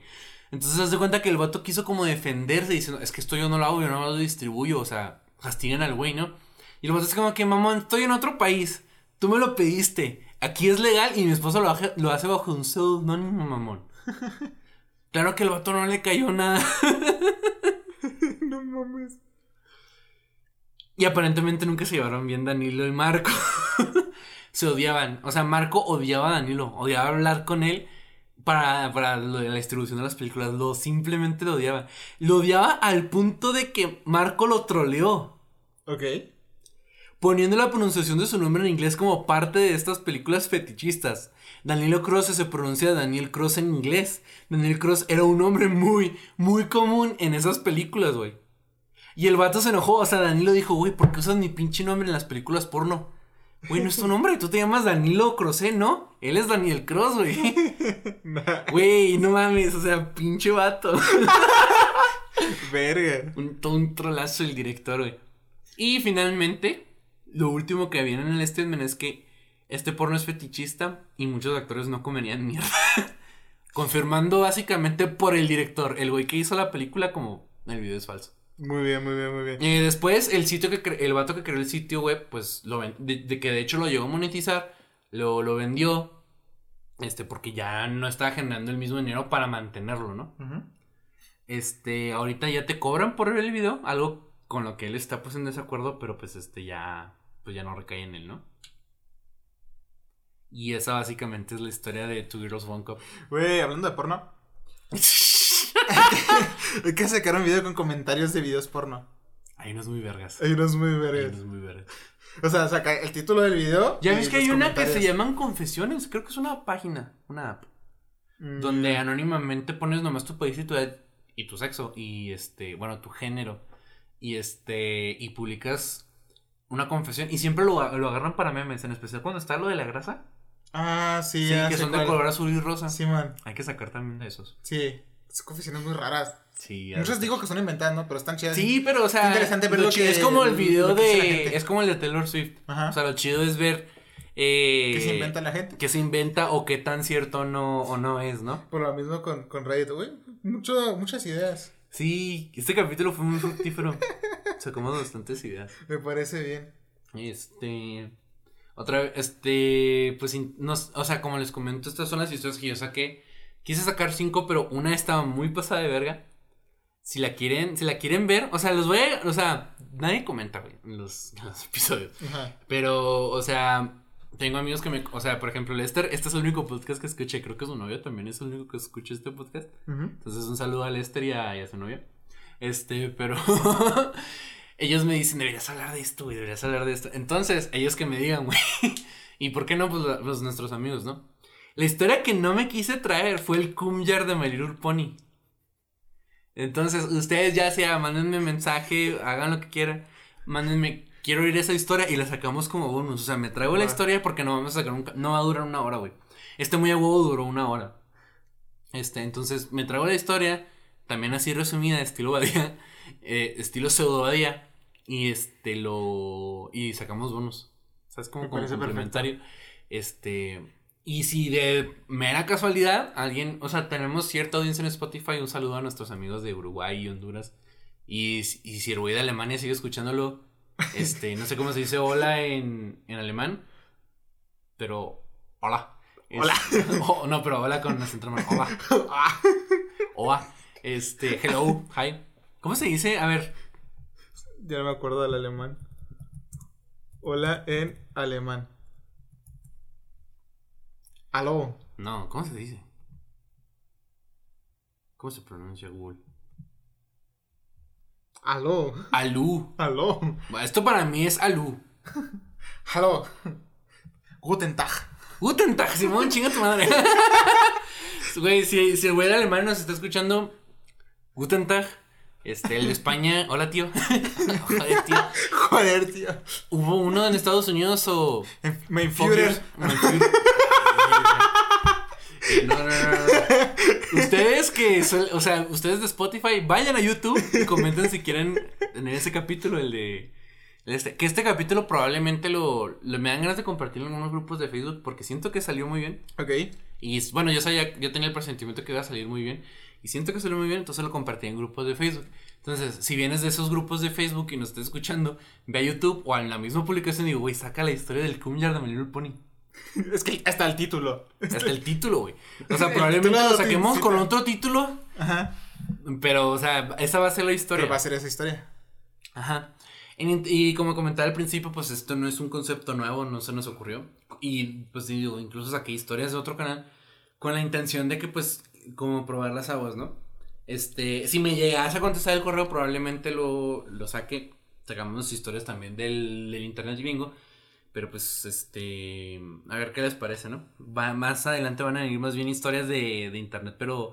Entonces haz de cuenta que el vato quiso como defenderse diciendo, es que esto yo no lo hago, yo no lo distribuyo, o sea, castigan al güey, ¿no? Y el vato es como que, mamón, estoy en otro país, tú me lo pediste, aquí es legal y mi esposa lo hace, lo hace bajo un seudónimo, mamón. Claro que el vato no le cayó nada. no mames. Y aparentemente nunca se llevaron bien Danilo y Marco. Se odiaban. O sea, Marco odiaba a Danilo. Odiaba hablar con él para, para lo de la distribución de las películas. Lo simplemente lo odiaba. Lo odiaba al punto de que Marco lo troleó. Ok. Poniendo la pronunciación de su nombre en inglés como parte de estas películas fetichistas. Danilo Cross se pronuncia Daniel Cross en inglés. Daniel Cross era un nombre muy, muy común en esas películas, güey. Y el vato se enojó, o sea, Danilo dijo, güey, ¿por qué usas mi pinche nombre en las películas porno? Güey, no es tu nombre, tú te llamas Danilo Crossé, ¿no? Él es Daniel Cross, güey. Güey, no mames, o sea, pinche vato. Verga. un, todo un trolazo el director, güey. Y finalmente, lo último que viene en el statement es que este porno es fetichista y muchos actores no comerían mierda. Confirmando básicamente por el director, el güey que hizo la película como el video es falso. Muy bien, muy bien, muy bien. Y después el sitio que cre- el vato que creó el sitio web, pues lo ven- de, de que de hecho lo llegó a monetizar, lo, lo vendió. Este, porque ya no estaba generando el mismo dinero para mantenerlo, ¿no? Ujú. Este, ahorita ya te cobran por ver el video, algo con lo que él está pues en desacuerdo, pero pues este ya, pues ya no recae en él, ¿no? Y esa básicamente es la historia de Two Girls One Cup. Güey, hablando de porno. Hay que sacar un video con comentarios de videos porno. Hay unos muy vergas. Hay unos muy Hay vergas. unos muy vergas. O sea, saca el título del video. Ya ves que hay una que se llaman confesiones. Creo que es una página, una app. Mm, Donde anónimamente pones nomás tu país y tu edad y tu sexo. Y este, bueno, tu género. Y este, y publicas una confesión. Y siempre lo, lo agarran para memes, en especial cuando está lo de la grasa. Ah, sí, Sí, ya que son de color azul y rosa. Sí, man. Hay que sacar también de esos. Sí. Son confesiones muy raras. Sí, Muchas digo que son inventadas, ¿no? Pero están chidas. Sí, pero o sea, interesante ver lo lo chido- que- es como el video que de es como el de Taylor Swift. Ajá. O sea, lo chido es ver eh, ¿Qué se inventa la gente? qué se inventa o qué tan cierto no o no es, ¿no? Por lo mismo con, con Reddit, güey. Mucho, muchas ideas. Sí, este capítulo fue muy fructífero. Sacamos bastantes ideas. Me parece bien. Este. Otra vez, este. Pues, nos, o sea, como les comento, estas son las historias que yo saqué. Quise sacar cinco, pero una estaba muy pasada de verga. Si la quieren, si la quieren ver, o sea, los voy a. O sea, nadie comenta, güey, en los, en los episodios. Ajá. Pero, o sea, tengo amigos que me. O sea, por ejemplo, Lester, este es el único podcast que escuché. Creo que su novio también es el único que escucha este podcast. Entonces, un saludo a Lester y a, y a su novia. Este, pero. ellos me dicen, deberías hablar de esto, güey, deberías hablar de esto. Entonces, ellos que me digan, güey. ¿Y por qué no? Pues, pues nuestros amigos, ¿no? La historia que no me quise traer fue el Kumyar de My Little Pony. Entonces, ustedes ya sea, mándenme mensaje, hagan lo que quieran. Mándenme, quiero oír esa historia y la sacamos como bonus. O sea, me traigo la historia porque no vamos a sacar un. No va a durar una hora, güey. Este muy a huevo duró una hora. Este, entonces me traigo la historia, también así resumida, estilo Badía, eh, estilo pseudo Badía, y este lo. Y sacamos bonus. ¿Sabes? Como, como complementario. Este. Y si de mera casualidad alguien, o sea, tenemos cierta audiencia en Spotify, un saludo a nuestros amigos de Uruguay y Honduras. Y, si- y si el güey de Alemania sigue escuchándolo, este, no sé cómo se dice hola en, en alemán, pero hola. Es- Hola. Oh, no, pero hola con acento alemán. Hola. Ah, Hola. Este, hello, hi. ¿Cómo se dice? A ver, ya no me acuerdo del alemán. Hola en alemán. Aló. no, ¿cómo se dice? ¿Cómo se pronuncia Google? Aló. Alú. Aló. Esto para mí es Alú. Aló. Guten Tag. Guten Tag, Simón, chinga tu madre. Güey, si, si el güey de alemán nos está escuchando, Guten Tag. Este, el de España, hola tío. Joder, tío. Joder, tío. ¿Hubo uno en Estados Unidos o.? Mein Fuck Führer. yours- my Führer. Eh, No, no, no, no. Ustedes que, o sea, ustedes de Spotify, vayan a YouTube y comenten si quieren tener ese capítulo, el de. este- que este capítulo probablemente lo, lo- me dan ganas de compartirlo en unos grupos de Facebook porque siento que salió muy bien. Ok. Y bueno, yo sabía, yo tenía el presentimiento que iba a salir muy bien. Y siento que salió muy bien, entonces lo compartí en grupos de Facebook. Entonces, si vienes de esos grupos de Facebook y nos estás escuchando, ve a YouTube o en la misma publicación y digo, güey, saca la historia del Kumyar de Little Pony. Es que hasta el título. Hasta el título, güey. O sea, probablemente lo saquemos con otro título, Ajá. pero, o sea, esa va a ser la historia. Pero va a ser esa historia. Ajá. Y, como comentaba al principio, pues esto no es un concepto nuevo, no se nos ocurrió. Y pues digo, incluso saqué historias de otro canal con la intención de que pues como probar las aguas, ¿no? Este, si me llegas a contestar el correo, probablemente lo, lo saque. Sacamos historias también del, del internet bingo. Pero pues, este, a ver qué les parece, ¿no? Va, más adelante van a venir más bien historias de, de internet, pero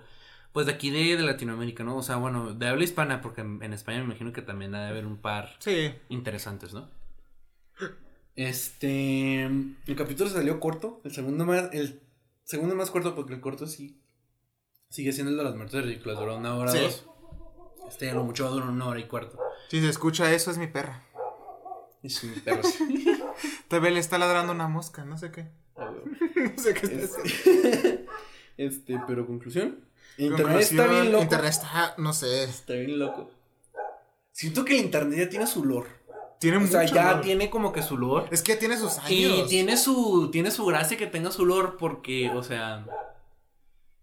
pues de aquí de, de Latinoamérica, ¿no? O sea, bueno, de habla hispana, porque en, en España me imagino que también ha de haber un par Sí. interesantes, ¿no? Este, el capítulo salió corto, el segundo más, el segundo más corto porque el corto sí sigue siendo el de las muertes ridículas, duró una hora Sí. dos. Este a lo mucho va a durar una hora y cuarto. Si se escucha eso, es mi perra. Es un perro. Todavía le está ladrando una mosca, no sé qué. No sé qué está. Este, este, pero conclusión. Internet está bien loco. Internet está, no sé. Está bien loco. Siento que el internet ya tiene su lore. Tiene O mucho. sea, ya lore. tiene como que su lore. Es que tiene sus años. Y tiene su, tiene su gracia que tenga su lore porque, o sea,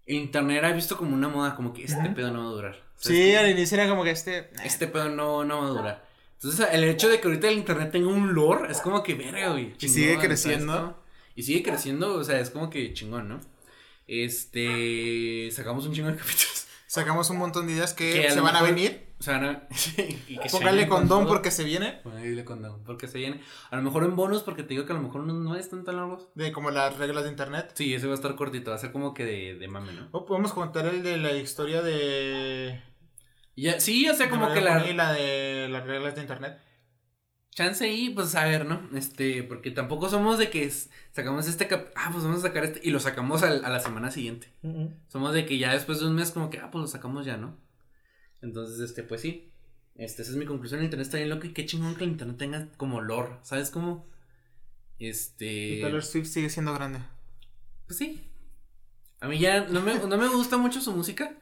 el internet era visto como una moda, como que este pedo no va a durar. ¿sabes Sí, al inicio era como que este. Este pedo no, no va a durar. Entonces, el hecho de que ahorita el internet tenga un lore es como que verga, güey. Y sigue creciendo. Y sigue creciendo, o sea, es como que chingón, ¿no? Este. Sacamos un chingo de capítulos. Sacamos un montón de ideas que, se van a venir. O sea, no, y que Póngale con condón porque se viene. Póngale condón porque se viene. A lo mejor en bonus, porque te digo que a lo mejor no, no están tan largos. De como las reglas de internet. Sí, ese va a estar cortito, va a ser como que de, de mame, ¿no? O podemos contar el de la historia de. Ya, sí, o sea, como que la, y la de las reglas de internet. Chance y pues a ver, ¿no? Este, porque tampoco somos de que sacamos este cap ah, pues vamos a sacar este y lo sacamos al- a la semana siguiente. Somos de que ya después de un mes como que, ah, pues lo sacamos ya, ¿no? Entonces, este, pues sí. Este, esa es mi conclusión, el internet está bien loco y qué chingón que el internet tenga como lore, ¿sabes cómo? Este, Y Taylor Swift sigue siendo grande. pues sí. A mí ya no me, no me gusta mucho su música,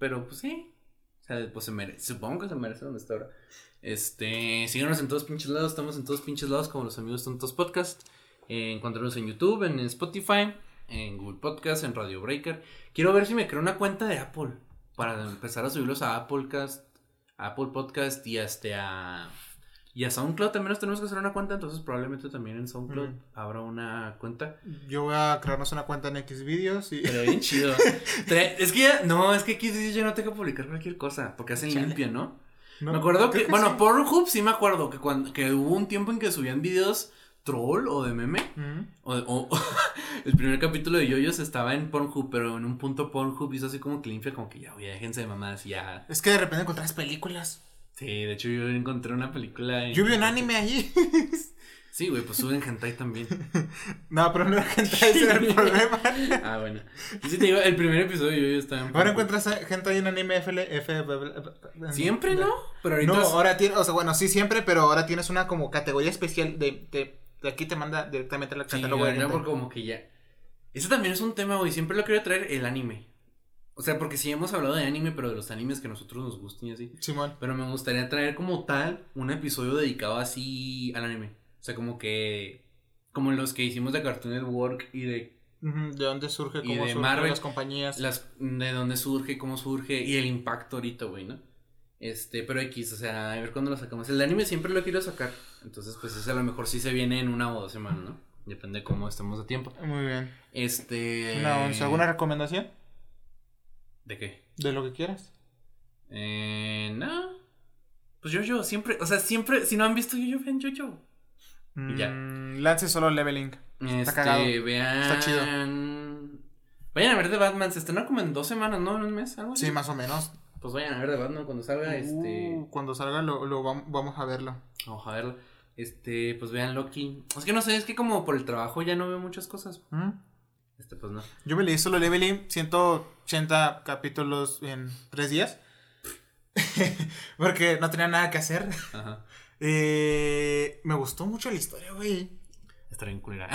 pero pues sí. Sea, pues se merece, supongo que se merece donde está ahora. Este, síganos en todos pinches lados, estamos en todos pinches lados como los amigos tontos podcast. Eh, en YouTube, en Spotify, en Google Podcast, en Radio Breaker. Quiero ver si me creo una cuenta de Apple para empezar a subirlos a Applecast, a Apple Podcast y hasta a y a SoundCloud también nos tenemos que hacer una cuenta, entonces probablemente también en SoundCloud Mm. habrá una cuenta. Yo voy a crearnos una cuenta en X videos y. Pero bien chido. Es que ya, no, es que sí ya no tengo que publicar cualquier cosa, porque hacen Chale. limpia, ¿no? No, me acuerdo que, bueno, sí. Pornhub sí me acuerdo que cuando que hubo un tiempo en que subían videos troll o de meme. O- el primer capítulo de Yoyos estaba en Pornhub, pero en un punto Pornhub hizo así como que limpia, como que ya, oye, déjense de mamadas, ya. Es que de repente encontrás películas. Sí, de hecho yo encontré una película. en- Yo vi un anime allí. Sí, güey, pues suben hentai también. no, pero no era gente, ese era el problema. Ah, bueno. Sí te digo, el primer episodio de Yoyos estaba en Ahora encuentras gente ahí en anime FL. F, Siempre, ¿no? Pero ahorita. No, ahora tiene, o sea, bueno, sí siempre, pero ahora tienes una como categoría especial de, de, de aquí te manda directamente al Sí, catálogo de ya, hentai. porque como que ya. Eso también es un tema, güey. Siempre lo quería traer el anime. O sea, porque sí hemos hablado de anime, pero de los animes que a nosotros nos gustan y así. Simón. Pero me gustaría traer como tal un episodio dedicado así al anime. O sea, como que. Como los que hicimos de Cartoon Network y de ¿De dónde surge? ¿Cómo surgen Marvel, las compañías? las de dónde surge, cómo surge y el impacto ahorita, güey, ¿no? Este, pero X, o sea, a ver cuándo lo sacamos. El anime siempre lo quiero sacar. Entonces, pues ese a lo mejor sí se viene en una o dos semanas, ¿no? Depende de cómo estemos de tiempo. Muy bien. Este. Una once. ¿Alguna recomendación? ¿De qué? De lo que quieras. Eh. No. Pues yo, yo, siempre. O sea, siempre. Si no han visto yo, yo, vean yo, yo. Y ya. Mm, lance solo leveling. Este, cagado. vean. Está chido. Vayan a ver de Batman. Se estrena como en dos semanas, ¿no? En un mes, algo así. Sí, más o menos. Pues vayan a ver de Batman cuando salga. Este. Uh, cuando salga lo, lo vam- vamos a verlo. Vamos a verlo. Este, pues vean Loki. Es que no sé, es que como por el trabajo ya no veo muchas cosas. ¿Mm? Este, pues no. Yo me leí solo leveling 180 capítulos en tres días. Porque no tenía nada que hacer. Ajá. Eh, me gustó mucho la historia, güey. Está bien culera.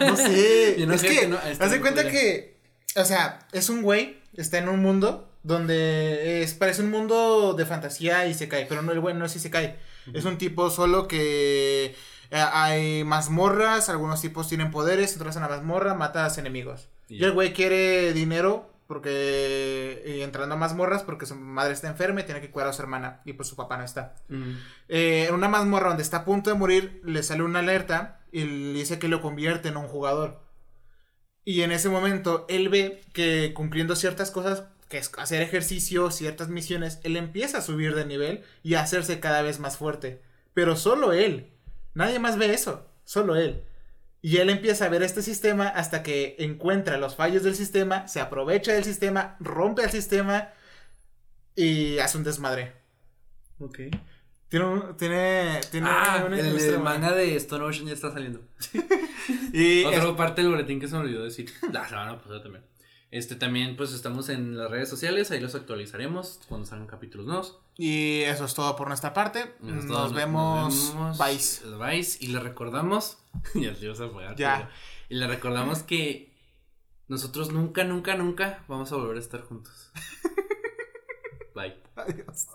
No sé. Yo no es que, que no, está haz de cuenta culera. que, o sea, es un güey, está en un mundo donde es, parece un mundo de fantasía y se cae, pero no, el güey no es si se cae. Es un tipo solo que hay mazmorras, algunos tipos tienen poderes, entras en la mazmorra, matas enemigos. Y Y el güey quiere dinero porque y entrando a mazmorras porque su madre está enferma y tiene que cuidar a su hermana y pues su papá no está. Mm. Eh, en una mazmorra donde está a punto de morir, le sale una alerta y le dice que lo convierte en un jugador. Y en ese momento, él ve que cumpliendo ciertas cosas, que es hacer ejercicio, ciertas misiones, él empieza a subir de nivel y a hacerse cada vez más fuerte. Pero solo él. Nadie más ve eso. Solo él. Y él empieza a ver este sistema hasta que encuentra los fallos del sistema, se aprovecha del sistema, rompe el sistema y hace un desmadre. Ok. Tiene un, tiene, tiene Ah, el, industria el manga de Stone Ocean ya está saliendo. Y Otra es- parte del boletín que se me olvidó decir. La semana pasada también. Este también, pues estamos en las redes sociales, ahí los actualizaremos cuando salgan capítulos nuevos. Y eso es todo por nuestra parte. Eso es Nos, vemos. vemos. Bye. Bye. Y le recordamos. ya te ibas a Ya. Y le recordamos que nosotros nunca, nunca, nunca vamos a volver a estar juntos. Bye. Adiós.